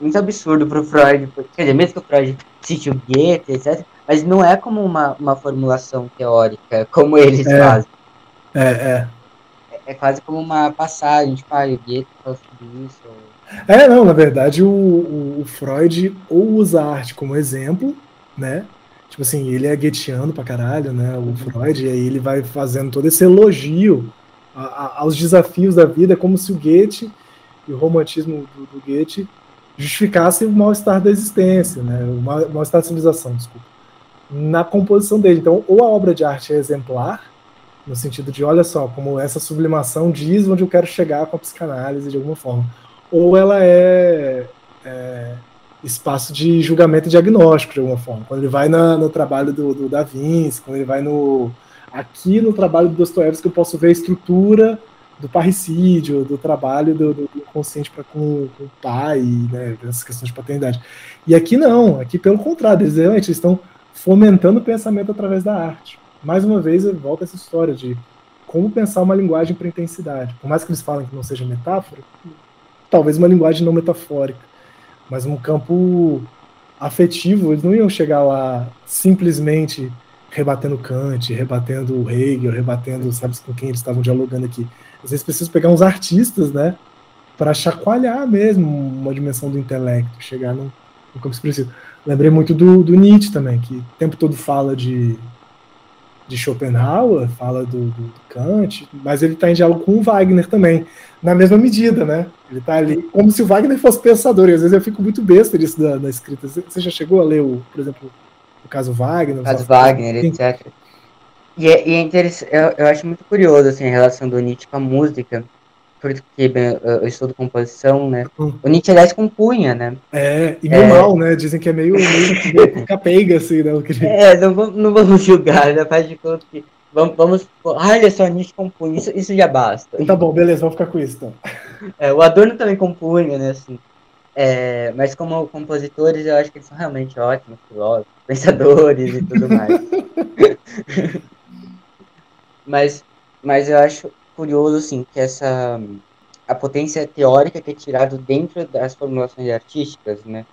muito absurdo para o Freud, quer dizer, mesmo que o Freud cite o Goethe, etc., mas não é como uma, uma formulação teórica, como eles é, fazem. É, é. É, é quase como uma passagem, tipo, ah, o Goethe fala sobre isso. É, não, na verdade, o, o, o, Freud ou usa a arte como exemplo, né? Tipo assim, ele é goetheano pra caralho, né? O. Freud, e aí ele vai fazendo todo esse elogio a, a, aos desafios da vida, como se o Goethe e o romantismo do, do Goethe justificasse o mal-estar da existência, né? o mal-estar da civilização, desculpa, na composição dele. Então, ou a obra de arte é exemplar, no sentido de, olha só, como essa sublimação diz onde eu quero chegar com a psicanálise de alguma forma, ou ela é, é espaço de julgamento diagnóstico de alguma forma. Quando ele vai na, no trabalho do, do Da Vinci, quando ele vai no aqui no trabalho do Dostoiévski eu posso ver a estrutura do parricídio, do trabalho do, do, inconsciente para com, com, o pai, né, questões de paternidade. E aqui não, aqui pelo contrário, eles estão fomentando o pensamento através da arte. Mais uma vez, volta essa história de como pensar uma linguagem para intensidade. Por mais que eles falem que não seja metáfora, talvez uma linguagem não metafórica, mas um campo afetivo, eles não iam chegar lá simplesmente rebatendo Kant, rebatendo Hegel, rebatendo, sabe com quem eles estavam dialogando aqui. Às vezes precisa pegar uns artistas, né, para chacoalhar mesmo uma dimensão do intelecto, chegar no, no campo expressivo. Lembrei muito do, do, Nietzsche também, que o tempo todo fala de, de Schopenhauer, fala do, do, do Kant, mas ele está em diálogo com o Wagner também, na mesma medida, né? Ele está ali como se o Wagner fosse pensador, e às vezes eu fico muito besta disso da, da escrita. Você já chegou a ler, o, por exemplo, o caso Wagner? O caso Wagner, etc. E é, e é interessante, eu, eu, acho muito curioso assim, a relação do Nietzsche com a música, porque eu estudo composição, né? Hum. O Nietzsche, aliás, compunha, né? É, e meio é... mal, né? Dizem que é meio, meio capeiga, assim, né? É, não, não vamos julgar, né? Faz de conta que. Vamos, vamos. Olha só, Nietzsche compunha, isso, isso já basta. Tá bom, beleza, vamos ficar com isso então. É, o Adorno também compunha, né? Assim, é, mas como compositores, eu acho que eles são realmente ótimos filósofos, pensadores e tudo mais. Mas, mas eu acho curioso, assim, que essa a potência teórica que é tirado dentro das formulações artísticas, né?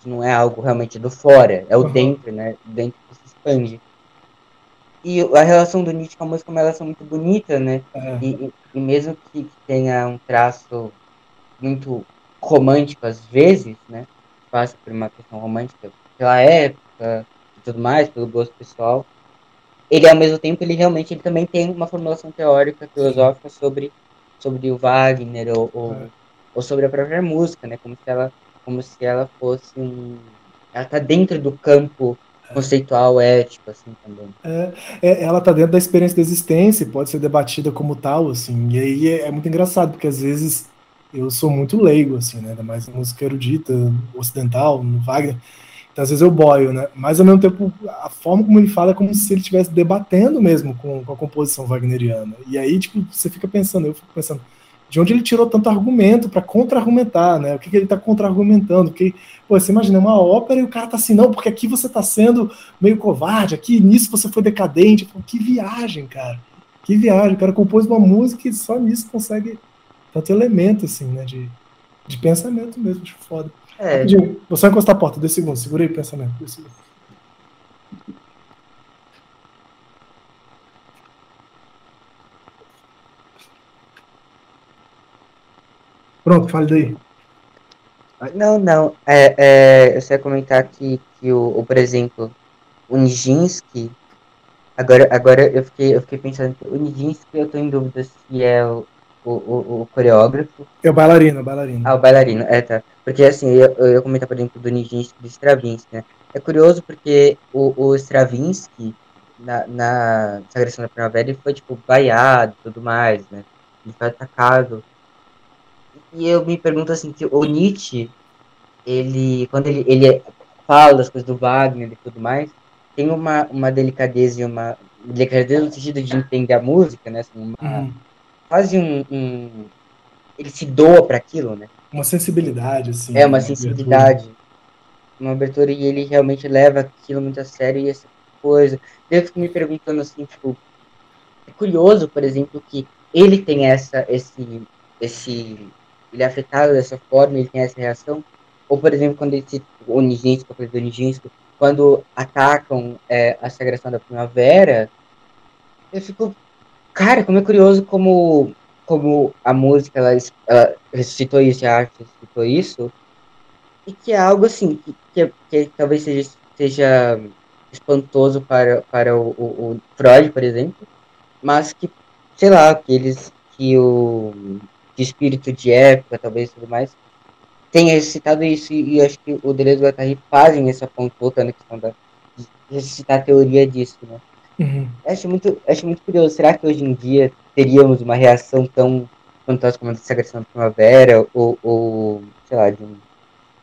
Que não é algo realmente do fora, é o uhum. dentro, né? Dentro que se expande. E a relação do Nietzsche com a música é uma relação muito bonita, né? Uhum. E, e, mesmo que, que tenha um traço muito romântico às vezes, né? Passa por uma questão romântica pela época e tudo mais, pelo gosto pessoal ele ao mesmo tempo ele realmente ele também tem uma formulação teórica filosófica sobre sobre o Wagner ou, ou, é. ou, sobre a própria música né? Como se ela como se ela fosse um ela tá dentro do campo é. conceitual ético assim também. É, é, ela tá dentro da experiência da existência pode ser debatida como tal assim. E aí é, é muito engraçado porque às vezes eu sou muito leigo assim né? Ainda mais música erudita ocidental no Wagner então, às vezes eu boio, né? Mas ao mesmo tempo, a forma como ele fala é como se ele estivesse debatendo mesmo com, com, a composição wagneriana. E aí, tipo, você fica pensando, eu fico pensando, de onde ele tirou tanto argumento para contra-argumentar, né? O que, que ele está contra-argumentando? Porque, pô, você imagina uma ópera e o cara tá assim, não, porque aqui você está sendo meio covarde, aqui nisso você foi decadente. Pô, que viagem, cara. Que viagem. O cara compôs uma música e só nisso consegue tanto elemento, assim, né? De, de pensamento mesmo, de foda. É. Rapidinho, vou só encostar a porta, dois segundos, segurei o pensamento. Dois segundos. Pronto, fale daí. Não, não. É, é, eu só ia comentar aqui que, o, o, por exemplo, o Nijinsky. Agora, agora eu, fiquei, eu fiquei pensando que o Nijinsky, eu estou em dúvida se é o, o, o, o, coreógrafo. É o bailarino, o bailarino. Ah, o bailarino, é, tá. Porque assim, eu, eu ia comentar, por exemplo, do Nijinsky e do Stravinsky, né? É curioso porque o, o Stravinsky, na, na Sagração da Primavera, ele foi, tipo, vaiado e tudo mais, né? Ele foi atacado. E eu me pergunto, assim, que o Nietzsche, ele, quando ele, ele fala, das coisas do Wagner e tudo mais, tem uma, uma delicadeza e uma delicadeza no sentido de entender a música, né? Assim, uma, Uhum. Quase um, um- Ele se doa para aquilo, né? Uma sensibilidade, assim. É uma abertura. sensibilidade, uma abertura e ele realmente leva aquilo muito a sério e essa coisa. Eu fico me perguntando assim, tipo, é curioso, por exemplo, que ele tem essa, esse, esse, ele é afetado dessa forma, ele tem essa reação, ou por exemplo, quando esse o Nijinsky, o professor Nijinsky, quando atacam é, a sagração da primavera, eu fico, cara, como é curioso como como a música ela, ela ressuscitou isso, a arte ressuscitou isso, e que é algo assim, que, que, que talvez seja, seja espantoso para, para o, o, o Freud, por exemplo, mas que, sei lá, que eles, que o que espírito de época, talvez tudo mais, tenha ressuscitado isso, e, e acho que o Deleuze e o Guattari fazem essa ponto, voltando à questão da, de ressuscitar a teoria disso, né? Uhum. Acho muito, acho muito curioso. Será que hoje em dia teríamos uma reação tão fantástica como a dessa agressão da primavera? Ou, ou sei lá, de,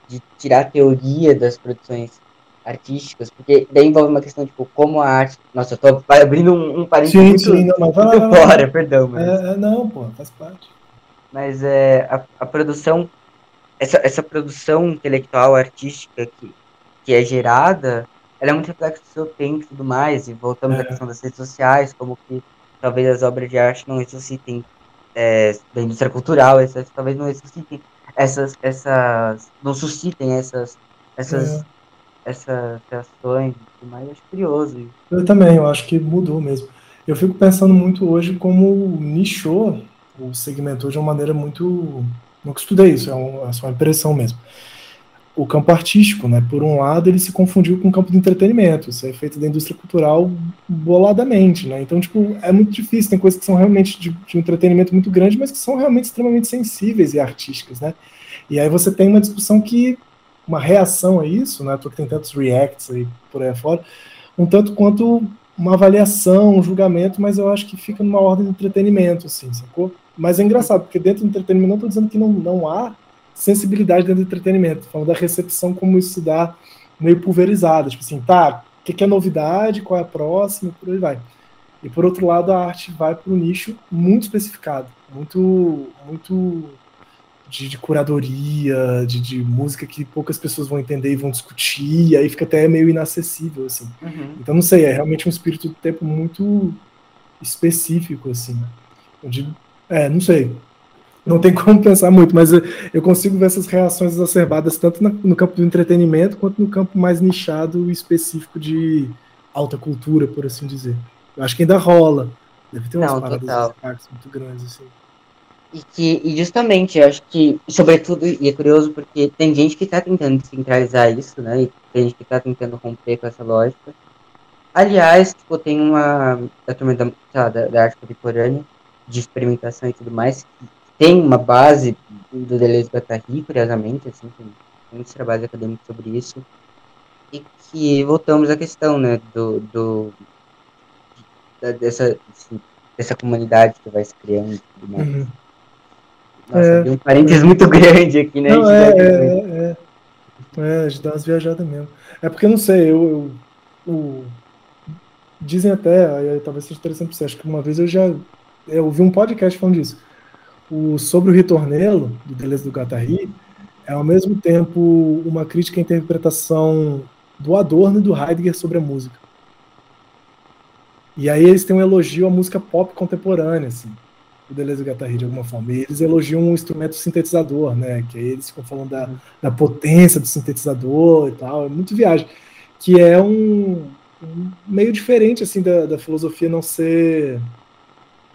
de tirar a teoria das produções artísticas? Porque daí envolve uma questão, tipo, como a arte. Nossa, eu tô abrindo um, um parênteses Sim, muito, sim, não, mas vai lá, muito vai lá. fora, perdão, mas, É, é, não, pô, faz parte. mas é, a, a produção, essa, essa produção intelectual, artística que, que é gerada, ela é muito reflexo do seu tempo e tudo mais, e voltamos à É. questão das redes sociais, como que talvez as obras de arte não ressuscitem é, da indústria cultural, essas, talvez não ressuscitem essas, essas, não suscitem essas, essas, É. essas reações e tudo mais, eu acho curioso. Eu também, eu acho que mudou mesmo. Eu fico pensando muito hoje como nichou, ou segmentou de uma maneira muito. Nunca estudei isso, é, um, é só uma impressão mesmo. O campo artístico, né? Por um lado, ele se confundiu com o campo do entretenimento. Isso é feito da indústria cultural boladamente, né? Então, tipo, é muito difícil. Tem coisas que são realmente de, de um entretenimento muito grande, mas que são realmente extremamente sensíveis e artísticas, né? E aí você tem uma discussão que. Uma reação a isso, né? Porque tem tantos reacts aí por aí fora um tanto quanto uma avaliação, um julgamento, mas eu acho que fica numa ordem de entretenimento, assim, sacou? Mas é engraçado, porque dentro do entretenimento, não estou dizendo que não, não há sensibilidade dentro do entretenimento, falando da recepção, como isso se dá meio pulverizada, tipo assim, tá, o que, que é novidade, qual é a próxima, por aí vai. E por outro lado, a arte vai para um nicho muito especificado, muito, muito de, de curadoria, de, de música que poucas pessoas vão entender e vão discutir, e aí fica até meio inacessível, assim. Então, não sei, é realmente um espírito do tempo muito específico, assim. Digo, é, não sei. Não tem como pensar muito, mas eu, consigo ver essas reações exacerbadas tanto no campo do entretenimento quanto no campo mais nichado e específico de alta cultura, por assim dizer. Eu acho que ainda rola. Deve ter umas Não, paradas muito grandes, assim. E que, e justamente, eu acho que, sobretudo, e é curioso porque tem gente que está tentando descentralizar isso, né? E tem gente que está tentando romper com essa lógica. Aliás, tipo, tem uma da turma da, lá, da, da arte contemporânea, de experimentação e tudo mais, que tem uma base do Deleuze e Guattari, curiosamente, assim, tem muitos trabalhos acadêmicos sobre isso. E que voltamos à questão, né, do, do dessa, assim, dessa comunidade que vai se criando e tudo mais. Uhum. Nossa, É. um parênteses muito grande aqui, né? Não, é, é, é, é. É, a gente dá umas viajadas mesmo. É porque eu não sei, eu. eu- o- dizem até, aí talvez seja interessante pra você, acho que uma vez eu já eu ouvi um podcast falando disso. O Sobre o Ritornelo, do Deleuze do Guattari, é ao mesmo tempo uma crítica à interpretação do Adorno e do Heidegger sobre a música. E aí eles têm um elogio à música pop contemporânea, assim, do Deleuze e Guattari, de alguma forma. E eles elogiam um instrumento sintetizador, né? Que aí eles ficam falando da, da potência do sintetizador e tal. É muito viagem. Que é um, um meio diferente, assim, da, da filosofia não ser...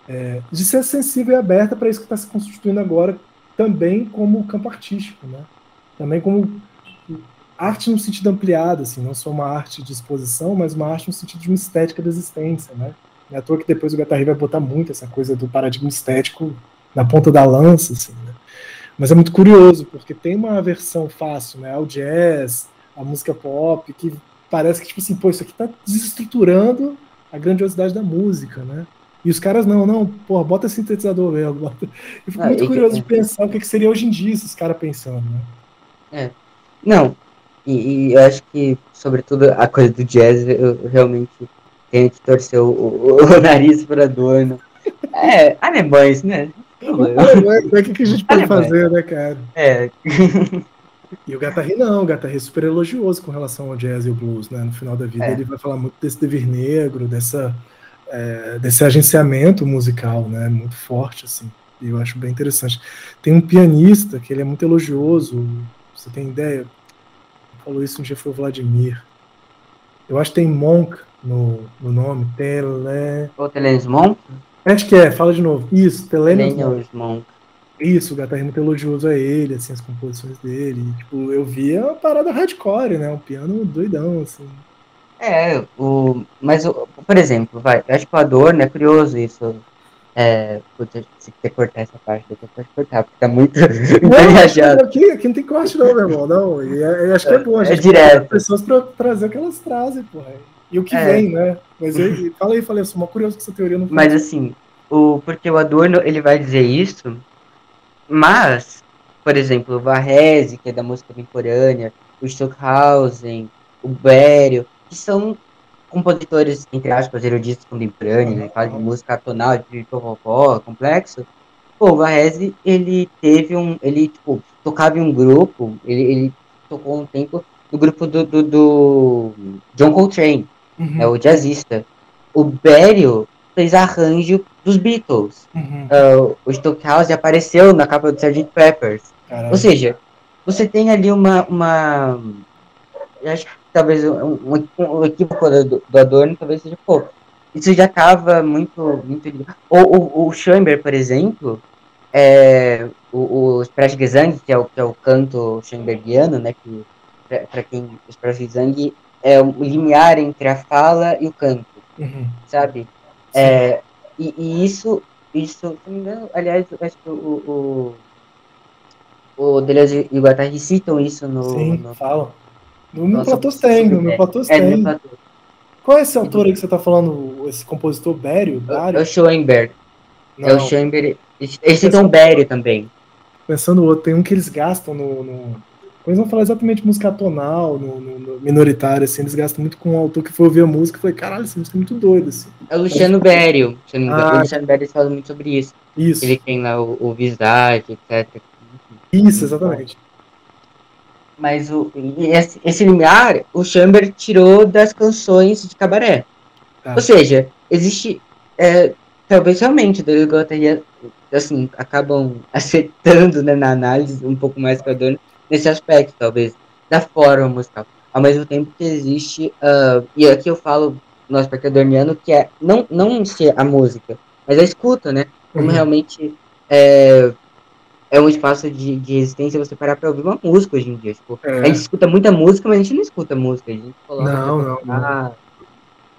é, de ser sensível e aberta para isso que está se constituindo agora, também como campo artístico, né? Também como arte no sentido ampliado, assim, não só uma arte de exposição, mas uma arte no sentido de uma estética da existência, né? É à toa que depois o Guattari vai botar muito essa coisa do paradigma estético na ponta da lança, assim, né? Mas é muito curioso, porque tem uma aversão fácil, né, ao jazz, à música pop, que parece que, tipo assim, pô, isso aqui tá desestruturando a grandiosidade da música, né? E os caras, não, não, pô, bota sintetizador mesmo. Bota... Eu fico Ah, muito e que- curioso de pensar o que, que seria hoje em dia esses caras pensando, né? Não, E, e eu acho que, sobretudo, a coisa do jazz, eu, eu realmente tenho que torcer o, o, o nariz para Adorno. É, alemães, né? O que, que a gente pode fazer, né, cara? É. E o Gattari não, o Gattari é super elogioso com relação ao jazz e o blues, né? No final da vida É. ele vai falar muito desse devir negro, dessa, é, desse agenciamento musical, né? Muito forte, assim. E eu acho bem interessante. Tem um pianista que ele é muito elogioso, você tem ideia? Falou isso um dia foi o Vladimir. Eu acho que tem Monk no, no nome. Tele... O Thelonious Monk? Acho que é, fala de novo. Isso, Thelonious Monk. Isso, o Gattari é muito elogioso a ele, assim, as composições dele. E, tipo, eu via uma parada hardcore, né? Um piano doidão, assim. É, o, mas, o, por exemplo, vai, eu acho que o Adorno é curioso isso. É, puta, se quiser cortar essa parte daqui, pode cortar, porque tá muito engajado. aqui, aqui não tem corte, não, meu irmão. Não. E é- eu acho que é bom a É gente direto. colocar pessoas pra trazer o que elas trazem, porra. E o que É. vem, né? Mas eu, fala aí, falei, eu sou uma curioso com essa teoria não Mas assim, o, porque o Adorno ele vai dizer isso, mas, por exemplo, o Varese, que é da música contemporânea, o Stockhausen, o Bério, que são compositores, entre aspas, eruditos contemporâneos, né, fazem música atonal, de popopó, complexo. Pô, o Varese, ele teve um, ele, tipo, tocava em um grupo, ele, ele tocou um tempo no grupo do, do, do John Coltrane, Uhum, é o jazzista. O Bério fez arranjo dos Beatles. uhum. Ah, o Stockhausen apareceu na capa do Sgt. Peppers. Caralho. Ou seja, você tem ali uma. uma acho que talvez um, um, um equívoco do, do Adorno talvez seja, pô, isso já estava muito. muito ou, o, o Schoenberg, por exemplo, é, o, o Sprechgesang, que é o, que é o canto schoenbergiano, né? Que, para quem. O Sprechgesang é o limiar entre a fala e o canto Uhum. sabe? É, e, e isso, isso, se não me engano, aliás, acho que o, o, o Deleuze e o Guattari citam isso no. Sim, no fala. No meu Platôs tem, no meu é, Platôs é, tem. Platô. Qual é esse autor aí que você tá falando? Esse compositor Bério? É o Schoenberg. É o Não, Schoenberg. Eles eles citam Bério também. pensando outro, tem um que eles gastam no. no... Eles vão falar exatamente música tonal, no, no, no minoritário, assim, eles gastam muito com um autor que foi ouvir a música e falei, caralho, essa música é muito doida, assim. É o Luciano Bério. Não engano. Ah. O Luciano Bério fala muito sobre isso. Isso, Ele tem lá o, o Visage, etc. isso, exatamente. Mas o, esse, esse limiar, o Schoenberg tirou das canções de cabaré. Tá. Ou seja, existe. é, talvez realmente e Guattari assim, acabam acertando né, na análise um pouco mais que o Adorno nesse aspecto, talvez, da forma musical. Ao mesmo tempo que existe. ah, e aqui eu falo no aspecto adorniano, que é não, não ser a música, mas a escuta, né? Como Uhum. realmente é, é um espaço de, de resistência você parar pra ouvir uma música hoje em dia. Tipo, É. a gente escuta muita música, mas a gente não escuta música. A gente coloca Não, não, tocar.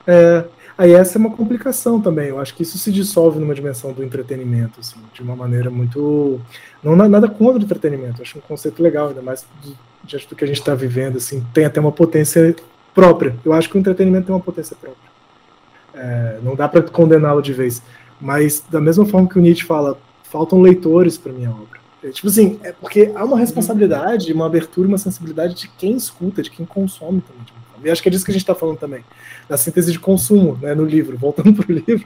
É, aí essa é uma complicação também. Eu acho que isso se dissolve numa dimensão do entretenimento, assim, de uma maneira muito. Não na- nada contra o entretenimento. Eu acho um conceito legal, ainda mais do- diante do que a gente está vivendo, assim, tem até uma potência própria. Eu acho que o entretenimento tem uma potência própria. É, não dá para condená-lo de vez. Mas da mesma forma que o Nietzsche fala, faltam leitores para minha obra. É, tipo assim, é porque há uma responsabilidade, uma abertura, uma sensibilidade de quem escuta, de quem consome também. E acho que é disso que a gente está falando também, da síntese de consumo, né, no livro. Voltando para o livro,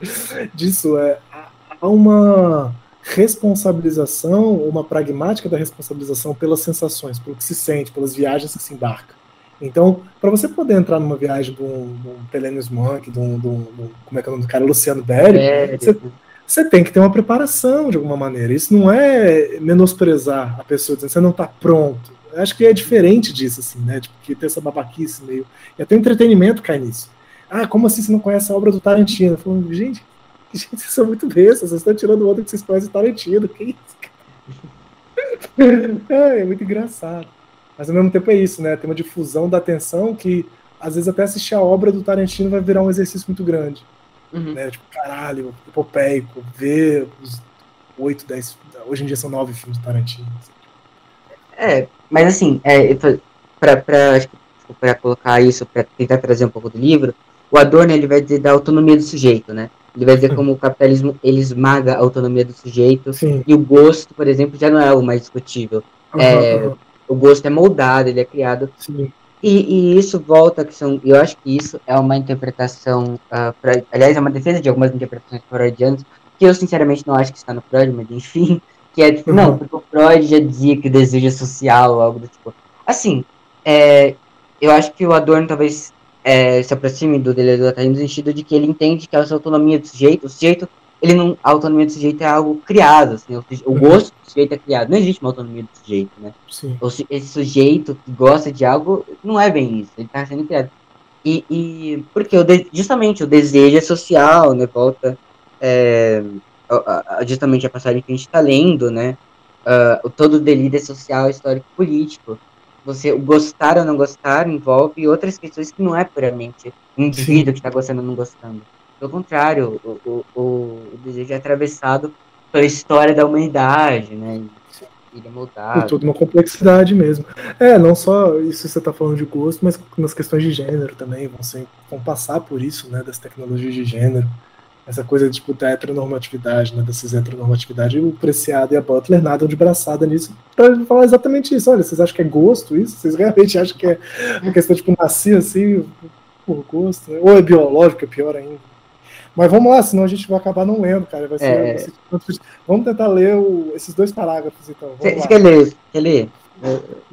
disso é há- uma responsabilização, uma pragmática da responsabilização pelas sensações, pelo que se sente, pelas viagens que se embarca. Então, para você poder entrar numa viagem de um, de um Monk, de um, de um- de um- como é que é o nome do cara, Luciano Berry, você- você tem que ter uma preparação de alguma maneira. Isso não é menosprezar a pessoa, dizendo você não está pronto. Eu acho que é diferente disso, assim, né? Tipo, que tem essa babaquice meio. E até entretenimento cai nisso. Ah, como assim você não conhece a obra do Tarantino? Gente, gente, vocês são muito bestas, vocês estão tirando onda que vocês conhecem Tarantino. Que isso, cara? é, é muito engraçado. Mas ao mesmo tempo é isso, né? Tem uma difusão da atenção que às vezes até assistir a obra do Tarantino vai virar um exercício muito grande Uhum. né? Tipo, caralho, epopeico, ver os 8, 10. Hoje em dia são nove filmes do Tarantino. assim. É, mas assim, é, para para colocar isso, para tentar trazer um pouco do livro, o Adorno ele vai dizer da autonomia do sujeito, né? Ele vai dizer como o capitalismo ele esmaga a autonomia do sujeito Sim. e o gosto, por exemplo, já não é o mais discutível. Aham, É, aham, O gosto é moldado, ele é criado. Sim. E, e, isso volta, que são, eu acho que isso é uma interpretação, uh, pra, aliás, é uma defesa de algumas interpretações freudianas, que eu sinceramente não acho que está no Freud, mas enfim, que é tipo, não, porque o Freud já dizia que desejo é social, algo do tipo. Assim, é, eu acho que o Adorno talvez é, se aproxime do Deleuze no sentido de que ele entende que essa autonomia do sujeito, o sujeito, ele não, a autonomia do sujeito é algo criado, assim, o, o gosto do sujeito é criado, não existe uma autonomia do sujeito, né? Sim. O, esse sujeito que gosta de algo não é bem isso, ele está sendo criado. E, e porque o de, justamente o desejo é social, né? Volta é, justamente a passagem que a gente está lendo, né? Uh, todo o delírio é social, histórico, político você gostar ou não gostar envolve outras questões que não é puramente o indivíduo que está gostando ou não gostando. Pelo contrário, o, o, o, desejo é atravessado pela história da humanidade, né? Ele é moldado. Tem toda uma complexidade mesmo. É, não só isso você está falando de gosto, mas nas questões de gênero também, vão, ser, vão passar por isso, né, das tecnologias de gênero essa coisa tipo, da heteronormatividade, né, dessas heteronormatividade, o Preciado e a Butler nadam de braçada nisso para falar exatamente isso. Olha, vocês acham que é gosto isso? Vocês realmente acham que é uma questão tipo nascer assim por gosto? Né? Ou é biológico, é pior ainda. Mas vamos lá, senão a gente vai acabar não lendo, cara. Vai ser, é... vai ser... Vamos tentar ler o... esses dois parágrafos, então. Você quer ler? Quer ler?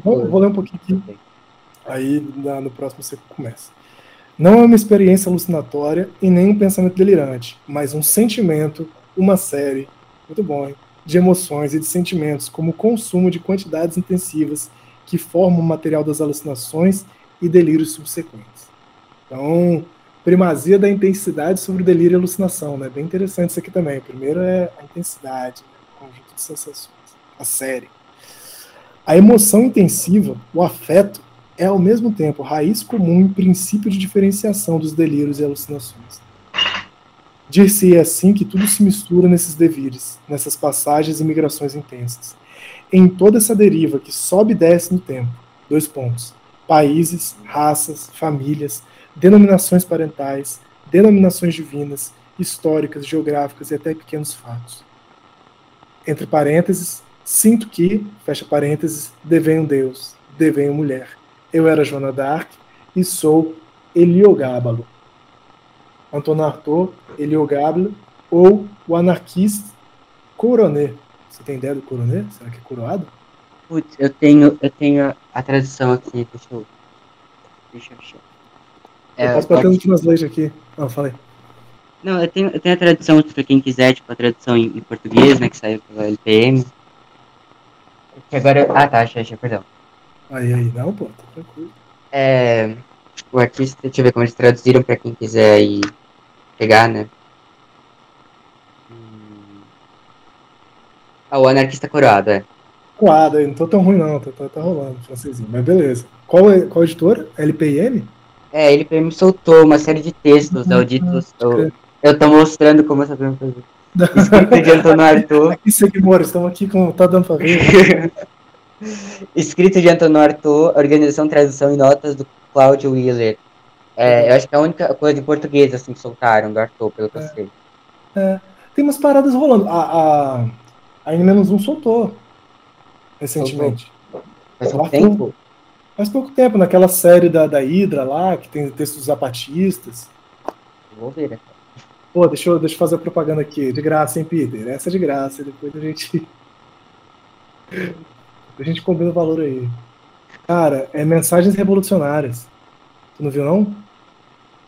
Vou, vou ler um pouquinho aqui. Aí no próximo você começa. Não é uma experiência alucinatória e nem um pensamento delirante, mas um sentimento, uma série, muito bom, hein? de emoções e de sentimentos, como o consumo de quantidades intensivas que formam o material das alucinações e delírios subsequentes. Então, primazia da intensidade sobre o delírio e alucinação, né? Bem interessante isso aqui também. Primeiro é a intensidade, né? o conjunto de sensações, a série. A emoção intensiva, o afeto, é ao mesmo tempo raiz comum e princípio de diferenciação dos delírios e alucinações. Dir-se assim que tudo se mistura nesses devires, nessas passagens e migrações intensas. Em toda essa deriva que sobe e desce no tempo. Dois pontos. Países, raças, famílias, denominações parentais, denominações divinas, históricas, geográficas e até pequenos fatos. Entre parênteses, sinto que, fecha parênteses, devenho Deus, devenho mulher eu era Joana d'Arc e sou Heliogábalo. Antônio Arthur, Heliogábalo, ou o anarquista Coronet. Você tem ideia do Coronet? Será que é coroado? Putz, eu tenho, eu tenho a tradução aqui, deixa eu. Deixa eu achar. É, eu posso botar no translate aqui. Ah, falei. Não, eu tenho, eu tenho a tradução para quem quiser, tipo, a tradução em, em, português, né, que saiu pela LPM. Que agora. Ah, tá, achei, achei, perdão. Aí, aí, não, pô, tá tranquilo. É, o artista, deixa eu ver como eles traduziram pra quem quiser aí pegar, né? Ah, o anarquista coroado, é. Coroado, não tô tão ruim não, tá, tá, tá rolando, francesinho, mas beleza. Qual, é, qual editora? LPM? É, a LPM soltou uma série de textos auditos. Eu, eu tô mostrando como essa pergunta Escrito de Antônio Arthur. Aqui, seguidores, estamos aqui com. Tá dando pra ver. Escrito de Antônio Arthur, Organização, Tradução e Notas do Cláudio Wheeler. É, eu acho que é a única coisa em português assim que soltaram do Arthur, pelo que eu é. sei. É, tem umas paradas rolando. A, a, a N-1 soltou recentemente. Faz pouco tempo? Faz pouco tempo, naquela série da, da Hydra lá, que tem textos zapatistas. Vou ver? Pô, deixa eu, deixa eu fazer a propaganda aqui. De graça, hein, Peter? Essa é de graça. Depois a gente. A gente combina o valor aí. Cara, é mensagens revolucionárias. Tu não viu, não?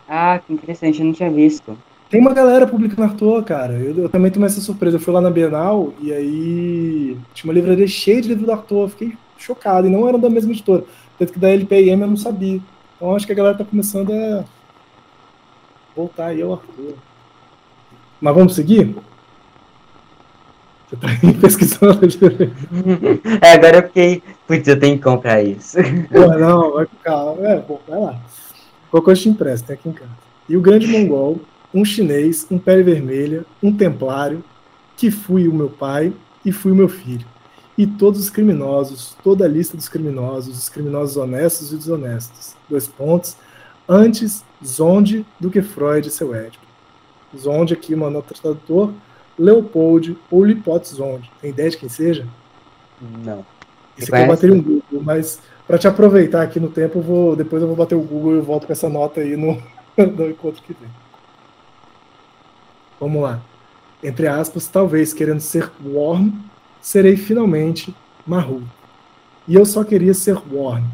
Ah, que interessante, eu não tinha visto. Tem uma galera publicando Arthur, cara. Eu, eu, também tomei essa surpresa. Eu fui lá na Bienal e aí tinha uma livraria cheia de livros do Arthur. Fiquei chocado. E não eram da mesma editora. Tanto que da LPM eu não sabia. Então acho que a galera tá começando a voltar aí ao Arthur. Mas vamos seguir? Você tá pesquisando. é, agora eu fiquei. Putz, eu tenho que comprar isso. Pô, não, vai com calma. É, pô, vai lá. Qual coisa te empresta, tem aqui em casa. E o grande mongol, um chinês, um pele vermelha, um templário, que fui o meu pai e fui o meu filho. E todos os criminosos, toda a lista dos criminosos, os criminosos honestos e desonestos. Dois pontos. Antes Zonde do que Freud e seu Édipo. Zonde aqui, uma nota tradutor, Leopold ou Lipotzonde. Tem ideia de quem seja? Não. Esse aqui eu bateria um Google, mas Para te aproveitar aqui no tempo, eu vou, depois eu vou bater o Google e eu volto com essa nota aí no, no encontro que vem. Vamos lá. Entre aspas, talvez querendo ser Worm, serei finalmente Mahu. E eu só queria ser Worm.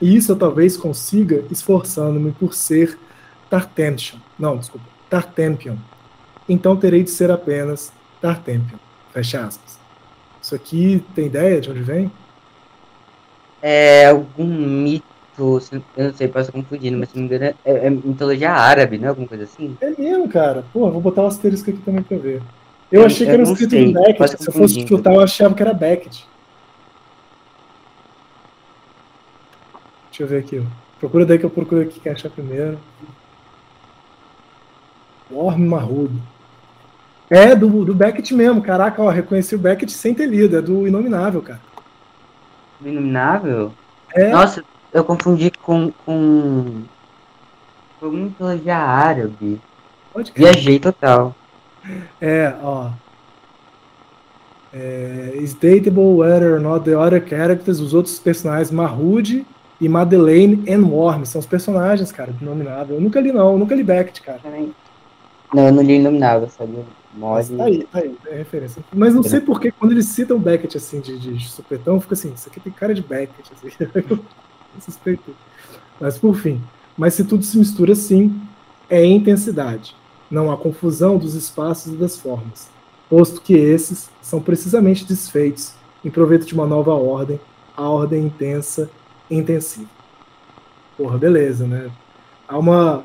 E isso eu talvez consiga esforçando-me por ser Tartempion. Não, desculpa, Tartempion. Então terei de ser apenas Tartempion. Fecha aspas. Isso aqui tem ideia de onde vem? É algum mito, eu não sei, posso confundindo, mas se não me engano é, é mitologia árabe, não é alguma coisa assim? É mesmo, cara. Pô, vou botar o asterisco aqui também pra ver. Eu, eu achei que era escrito sei, do Beckett. Se eu fosse chutar, eu achava que era Beckett. Deixa eu ver aqui. Ó. Procura daí que eu procuro aqui quem achar primeiro. Orme Marrudo. É, do, do Beckett mesmo. Caraca, ó, reconheci o Beckett sem ter lido. É do Inominável, cara. Do Inominável? É. Nossa, eu confundi com. com. mitologia árabe. Pode Viajei total. É, ó. É, is dateable whether or not the other characters, os outros personagens, Mahud e Madeleine and Worm, são os personagens, cara, do Inominável. Eu nunca li, não, eu nunca li Beckett, cara. Não, eu não li Inominável, sabe? Mod... Tá aí, tá aí, é referência. Mas não sei por que quando eles citam Beckett assim de, de supetão, fica assim, isso aqui tem cara de Beckett, assim. eu suspeito. Mas por fim. Mas se tudo se mistura assim, é intensidade não há confusão dos espaços e das formas, posto que esses são precisamente desfeitos em proveito de uma nova ordem, a ordem intensa e intensiva. Porra, beleza, né? Há uma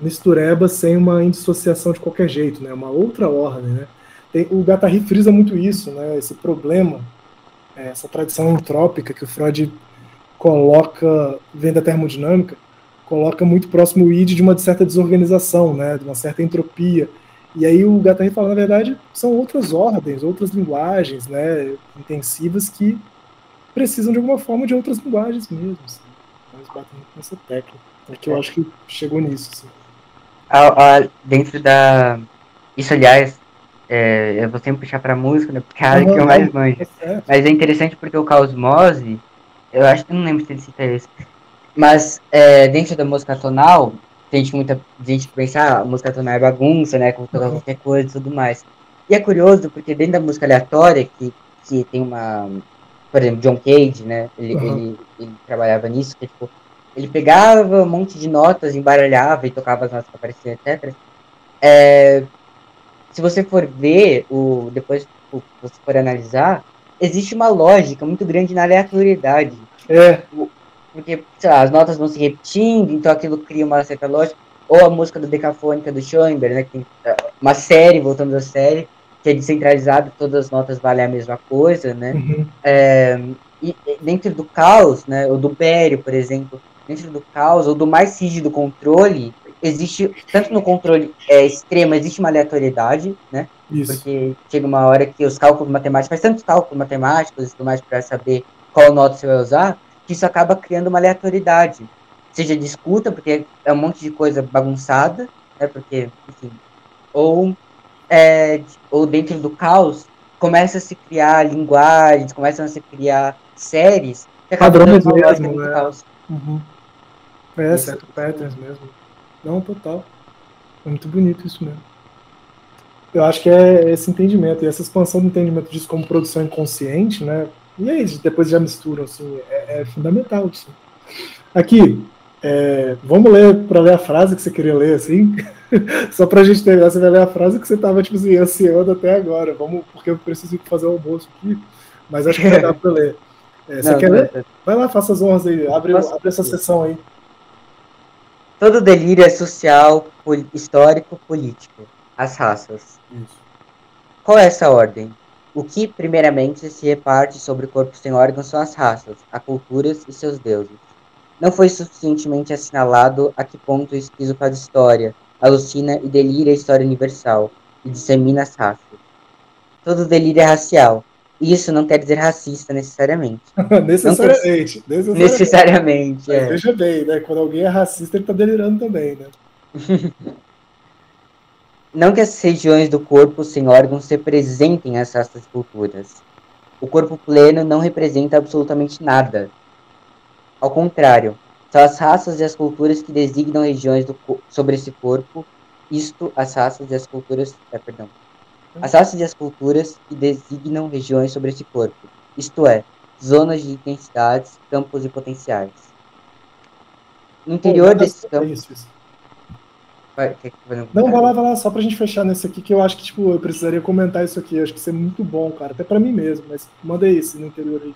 mistureba sem uma indissociação de qualquer jeito, né? Uma outra ordem, né? Tem, o Guattari frisa muito isso, né? Esse problema, é, essa tradição entrópica que o Freud coloca, vem da termodinâmica, coloca muito próximo o id de uma certa desorganização, né, de uma certa entropia. E aí o Guattari fala, na verdade, são outras ordens, outras linguagens, né, intensivas que precisam de alguma forma de outras linguagens mesmo. Assim. Eles batem nessa tecla. É que eu acho que chegou nisso. Assim. A, a, dentro da. Isso, aliás, é, eu vou sempre puxar pra música, né? Porque é a área que eu mais manjo. É Mas é interessante porque o Caosmose, eu acho que não lembro se ele cita esse mas é, dentro da música tonal, tem gente, muita gente que pensa, ah, a música tonal é bagunça, né? Como tocar uhum. qualquer coisa e tudo mais. E é curioso porque dentro da música aleatória, que, que tem uma. Por exemplo, John Cage, né? Ele, uhum. ele, ele, trabalhava nisso, que tipo, ele pegava um monte de notas, embaralhava e tocava as notas que apareciam, etc. É, se você for ver, o, depois tipo, você for analisar, existe uma lógica muito grande na aleatoriedade. É. O, porque lá, as notas vão se repetindo, então aquilo cria uma certa lógica. Ou a música do Decafônica do Schoenberg, né, que tem é, uma série, voltando à série, que é descentralizada, todas as notas valem a mesma coisa, né? Uhum. É, e dentro do caos, né, ou do Pério, por exemplo, dentro do caos, ou do mais rígido controle, existe, tanto no controle é, extremo, existe uma aleatoriedade, né? Isso. Porque chega uma hora que os cálculos matemáticos, faz tantos cálculos matemáticos e tudo mais para saber qual nota você vai usar, que isso acaba criando uma aleatoriedade. Seja de escuta, porque é um monte de coisa bagunçada, né, porque, enfim, ou, é, ou dentro do caos, começa a se criar linguagens, começam a se criar séries que Padrões mesmo, né? caos. Uhum. É, isso. certo, patterns mesmo. Não, total. É muito bonito isso mesmo. Eu acho que é esse entendimento, e essa expansão do entendimento disso como produção inconsciente, né? E aí, depois já misturam, assim, é, é fundamental isso. Aqui, é, vamos ler para ler a frase que você queria ler, assim? Só para a gente terminar, você vai ler a frase que você estava tipo assim, ansiando até agora. Vamos, porque eu preciso fazer o almoço aqui, mas acho que vai dar para ler. É, você não, quer não, ler? Não. Vai lá, faça as honras aí, abre, abre essa sessão aí. Todo delírio é social, histórico, político. As raças. Isso. Qual é essa ordem? O que, primeiramente, se reparte sobre o corpo sem órgãos são as raças, as culturas e seus deuses. Não foi suficientemente assinalado a que ponto isso faz história, alucina e delira a história universal, e dissemina as raças. Todo delírio é racial, e isso não quer dizer racista necessariamente. necessariamente, quer... necessariamente. Necessariamente, é. Veja bem, né? Quando alguém é racista, ele está delirando também, né? Não que as regiões do corpo sem órgãos representem essas culturas. O corpo pleno não representa absolutamente nada. Ao contrário, são as raças e as culturas que designam regiões do, sobre esse corpo, isto, as raças e as culturas. É, perdão. As raças e as culturas que designam regiões sobre esse corpo, isto é, zonas de intensidades, campos e potenciais. No interior desses campos. Isso, isso. Vai, não, vai lá, vai lá, só pra gente fechar nesse aqui, que eu acho que, tipo, eu precisaria comentar isso aqui. Eu acho que isso é muito bom, cara. Até pra mim mesmo, mas manda isso no interior aí.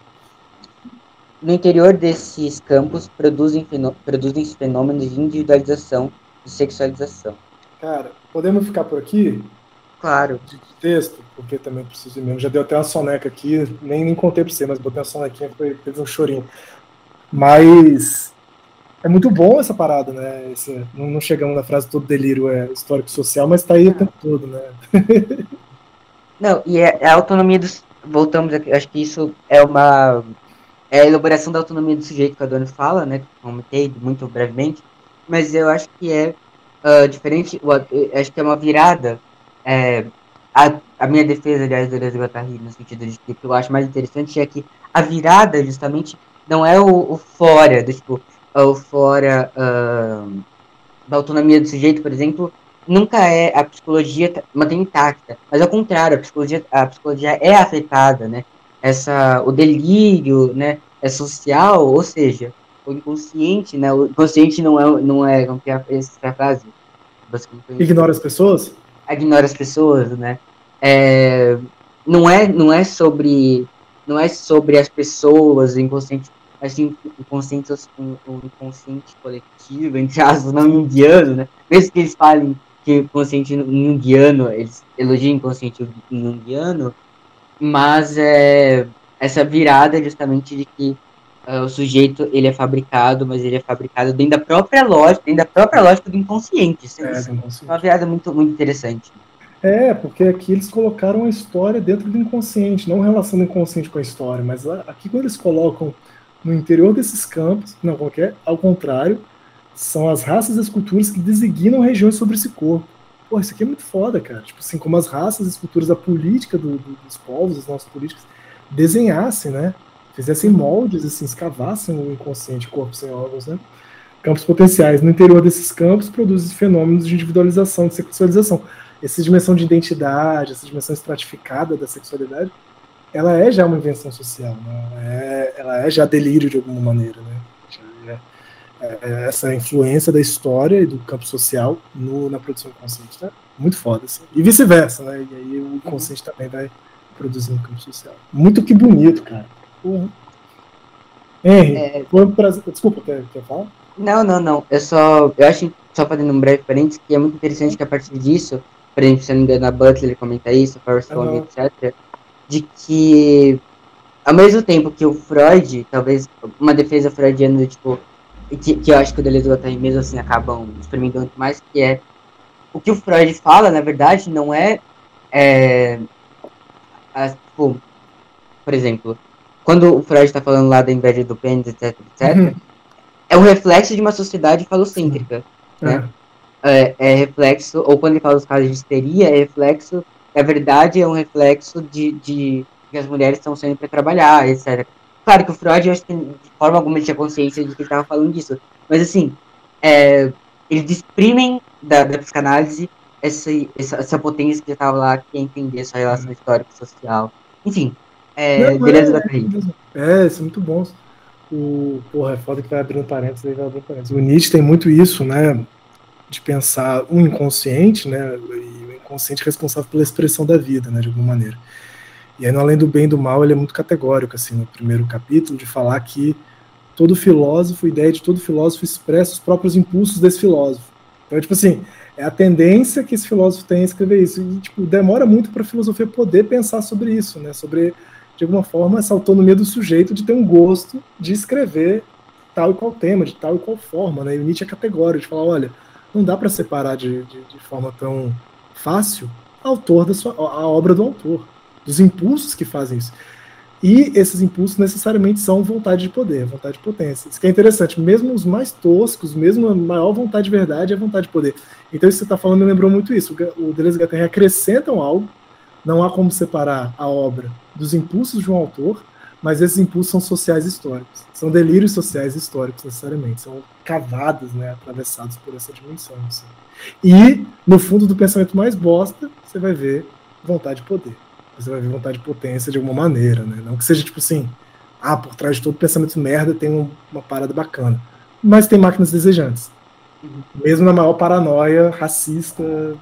No interior desses campos produzem, produzem fenômenos de individualização e sexualização. Cara, podemos ficar por aqui? Claro. De texto, porque também preciso mesmo. Já deu até uma soneca aqui, nem, nem contei pra você, mas botei uma sonequinha, foi, teve um chorinho. Mas é muito bom essa parada, né? Esse, não, não, chegamos na frase todo delírio é histórico social, mas tá aí o tempo todo, né? não, e é, é, a autonomia dos. Voltamos aqui, acho que isso é uma. É a elaboração da autonomia do sujeito que a dona fala, né? Comentei muito brevemente, mas eu acho que é uh, diferente, acho que é uma virada. É, a, a minha defesa, aliás, da Deleuze Guattari, no sentido de que que eu acho mais interessante é que a virada, justamente, não é o, o fora, do, tipo, ou fora uh, da autonomia do sujeito, por exemplo, nunca é a psicologia mantém intacta, mas ao contrário, a psicologia, a psicologia é afetada, né? Essa, o delírio, né? É social, ou seja, o inconsciente, né? O inconsciente não é, não é, como que é essa frase? Ignora as pessoas? Ignora as pessoas, né? É, não é, não é sobre, não é sobre as pessoas, o inconsciente assim, o inconsciente, o, inconsciente coletivo, entre aspas, não indiano, né? Mesmo que eles falem que o consciente indiano, eles elogiam o inconsciente indiano, mas é, essa virada justamente de que uh, o sujeito ele é fabricado, mas ele é fabricado dentro da própria lógica, dentro da própria lógica do inconsciente. Isso é, é uma virada muito, muito interessante. É, porque aqui eles colocaram a história dentro do inconsciente, não relação do inconsciente com a história, mas aqui quando eles colocam no interior desses campos, não qualquer, ao contrário, são as raças e as culturas que designam regiões sobre esse corpo. Pô, isso aqui é muito foda, cara. Tipo assim, como as raças e as culturas da política do, do, dos povos, dos nossos políticos, desenhassem, né? Fizessem moldes, assim, escavassem o inconsciente, corpo sem órgãos, né? Campos potenciais. No interior desses campos, produzem fenômenos de individualização, de sexualização. Essa dimensão de identidade, essa dimensão estratificada da sexualidade, ela é já uma invenção social, né? ela, é, ela é já delírio de alguma maneira, né? É, é, essa influência da história e do campo social no, na produção consciente, tá? Muito foda, assim. E vice-versa, né? E aí o consciente também vai produzir no campo social. Muito que bonito, cara. Porra. Henry, é... foi um prazer. Desculpa, quer, quer falar? Não, não, não. Eu só. Eu acho, só fazendo um breve parênteses, que é muito interessante que a partir disso, por exemplo, se não me engano, a Butler comenta isso, a Forrest uhum. etc de que ao mesmo tempo que o Freud, talvez uma defesa freudiana, tipo, que, que eu acho que o Deleuze e o Guattari mesmo assim acabam experimentando mais, que é o que o Freud fala, na verdade, não é, é a, tipo, por exemplo, quando o Freud está falando lá da inveja do pênis, etc, etc, uhum. é um reflexo de uma sociedade falocêntrica, né? É. é. reflexo, ou quando ele fala dos casos de histeria, é reflexo na verdade, é um reflexo de, de que as mulheres estão saindo para trabalhar, etc. Claro que o Freud, eu acho que de forma alguma ele tinha consciência de que ele estava falando disso. Mas, assim, é, eles exprimem da, da psicanálise essa, essa, essa, potência que já estava lá, que é entender essa relação histórica e social. Enfim, é, Não, beleza é, da carreira. É, isso é muito bom. O, porra, é foda que vai abrindo parênteses, vai abrindo parênteses. O Nietzsche tem muito isso, né? De pensar o inconsciente, né? E consciente responsável pela expressão da vida, né, de alguma maneira. E aí, no Além do Bem e do Mal, ele é muito categórico, assim, no primeiro capítulo, de falar que todo filósofo, ideia de todo filósofo expressa os próprios impulsos desse filósofo. Então, tipo assim, é a tendência que esse filósofo tem a escrever isso. E, tipo, demora muito para a filosofia poder pensar sobre isso, né, sobre, de alguma forma, essa autonomia do sujeito de ter um gosto de escrever tal e qual tema, de tal e qual forma, né, e o Nietzsche é categórico, de falar, olha, não dá para separar de, de, de forma tão fácil autor da sua, a obra do autor, dos impulsos que fazem isso. E esses impulsos necessariamente são vontade de poder, vontade de potência. Isso que é interessante, mesmo os mais toscos, mesmo a maior vontade de verdade é vontade de poder. Então, isso que você está falando me lembrou muito isso. O Deleuze e Guattari acrescentam algo, não há como separar a obra dos impulsos de um autor, mas esses impulsos são sociais históricos. São delírios sociais históricos, necessariamente. São cavadas, né, atravessados por essa dimensão. Assim. E, no fundo do pensamento mais bosta, você vai ver vontade de poder. Você vai ver vontade de potência de alguma maneira, né? Não que seja tipo assim, ah, por trás de todo pensamento merda tem um, uma parada bacana. Mas tem máquinas desejantes. Mesmo na maior paranoia racista,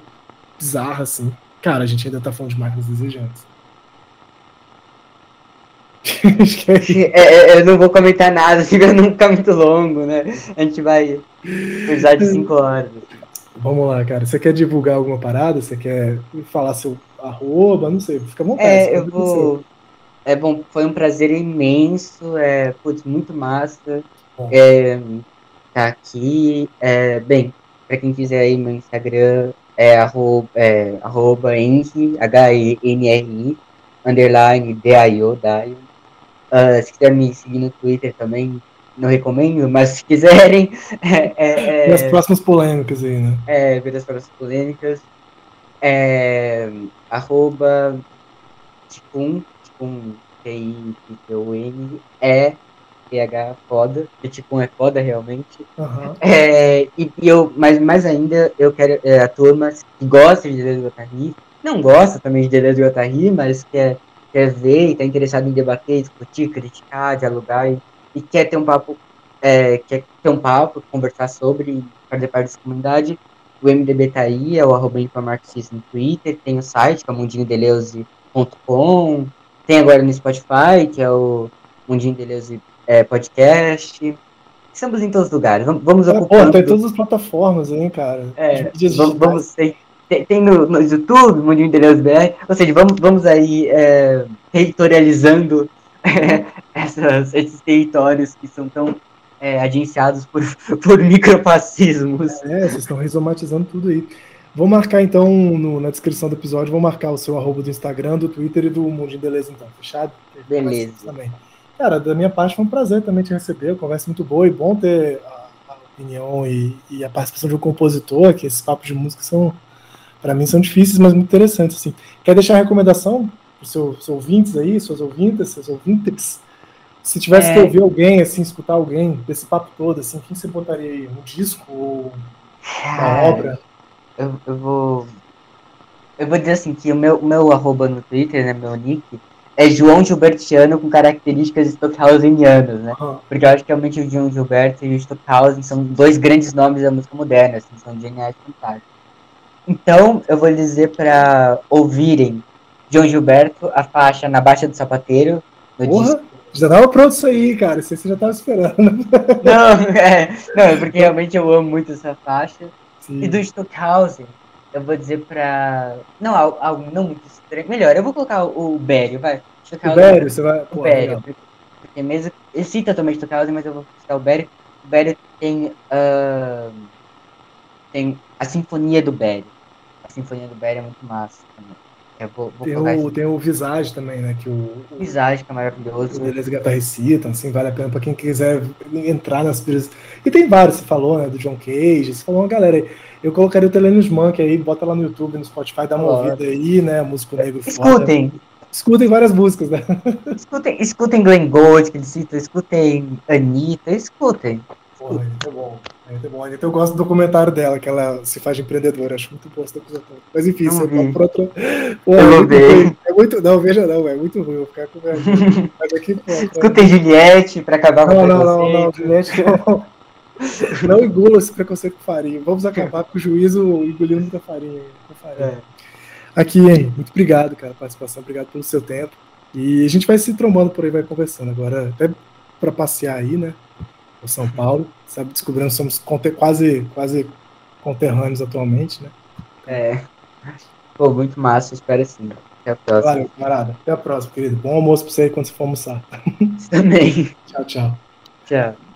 bizarra, assim. Cara, a gente ainda tá falando de máquinas desejantes. É, é, eu não vou comentar nada, assim, não ficar muito longo, né? A gente vai precisar de cinco horas. Vamos lá, cara. Você quer divulgar alguma parada? Você quer falar seu arroba? Não sei, fica à vontade. É, eu vou. É bom, foi um prazer imenso, é, putz, muito massa. É, tá aqui. É, bem, pra quem quiser aí, meu Instagram é arroba, é, arroba Henry, H-E-N-R-I, underline D-I-O, Daio. Uh, se quiser me seguir no Twitter também, não recomendo, mas se quiserem. É, é, é, as próximas polêmicas aí, né? É, ver as próximas polêmicas. É, arroba Ticum, Ticum, T-I-C-U-N, é PH foda, que Ticum é foda realmente. Uhum. É, e, e, eu, mas mais ainda, eu quero é, a turma que gosta de Deleuze Guattari, não gosta também de Deleuze Guattari, mas quer, quer ver e está interessado em debater, discutir, criticar, dialogar e e quer ter um papo, é, quer ter um papo, conversar sobre, fazer parte dessa comunidade, o MDB tá aí, é o arroba no Twitter, tem o site, que é mundinhodeleuze.com, tem agora no Spotify, que é o Mundinho Deleuze é, Podcast. Estamos em todos os lugares. Vamos, vamos ocupando. Pô, tem todas as plataformas, hein, cara. É, vamos, vamos tem, tem, no, no YouTube, Mundinho Deleuze BR. Ou seja, vamos, vamos aí é, territorializando essas, esses territórios que são tão é, agenciados por, por micropacismos. É, vocês estão rizomatizando tudo aí. Vou marcar então no, na descrição do episódio, vou marcar o seu arroba do Instagram, do Twitter e do Mundinho Beleza, então, fechado? Beleza. Também. Cara, da minha parte foi um prazer também te receber, conversa muito boa e bom ter a, a opinião e, e, a participação de um compositor, que esses papos de música são, para mim, são difíceis, mas muito interessantes, assim. Quer deixar a recomendação para os seus ouvintes aí, suas ouvintas, seus ouvintes? Se tivesse é... que ouvir alguém, assim, escutar alguém desse papo todo, assim, quem você botaria aí? Um disco ou uma obra? Eu, eu vou. Eu vou dizer assim, que o meu, meu arroba no Twitter, né, meu nick, é João Gilbertiano com características Stockhausenianas, né? Uhum. Porque eu acho que realmente o João Gilberto e o Stockhausen são dois grandes nomes da música moderna, assim, são geniais fantásticos. Então, eu vou dizer para ouvirem João Gilberto, a faixa Na Baixa do Sapateiro, no Porra. disco já tava pronto isso aí, cara. Você já tava esperando. Não, é, não, é porque realmente eu amo muito essa faixa. Sim. E do Stockhausen, eu vou dizer pra. Não, algo não muito estranho. Melhor, eu vou colocar o Bério, vai. O Bério, você vai. O Bério. Porque mesmo. Ele cita também Stockhausen, mas eu vou citar o Bério. O Bério tem. Uh, tem a Sinfonia do Bério. Sinfonia do Bério é muito massa também. Vou, vou tem, o, tem o Visage também, né? Que o, o Visage, que é maravilhoso. Eles guitarristas, assim, vale a pena pra quem quiser entrar nas pilhas. E tem vários, você falou, né? Do John Cage, você falou uma galera aí. Eu colocaria o Telenius Monk aí, bota lá no YouTube, no Spotify, dá uma ouvida aí, né? Músico negro Escutem. Foda. Escutem várias músicas, né? Escutem, escutem Glenn Gold, que ele cita, escutem Anitta, escutem. Porra, muito bom. Muito bom. Então eu gosto do documentário dela, que ela se faz de empreendedora. Acho muito bom esse documentário. Mas enfim, tá por outro. Pô, é, muito ruim. é muito. Não, veja não, é muito ruim. Eu ficar com Mas aqui, pô. Escutem Juliette pra acabar não, com o Não, não, não, Juliette não. Não engula esse preconceito com farinha. Vamos acabar com o juízo engolindo muita farinha. farinha. É. Aqui, hein? Muito obrigado, cara, pela participação. Obrigado pelo seu tempo. E a gente vai se trombando por aí, vai conversando. Agora, até para passear aí, né? O São Paulo sabe, descobrindo somos quase, quase conterrâneos atualmente, né? É. Pô, muito massa, espero sim. Até a próxima. Valeu, camarada. Até a próxima, querido. Bom almoço pra você aí quando você for almoçar. Também. tchau, tchau. Tchau.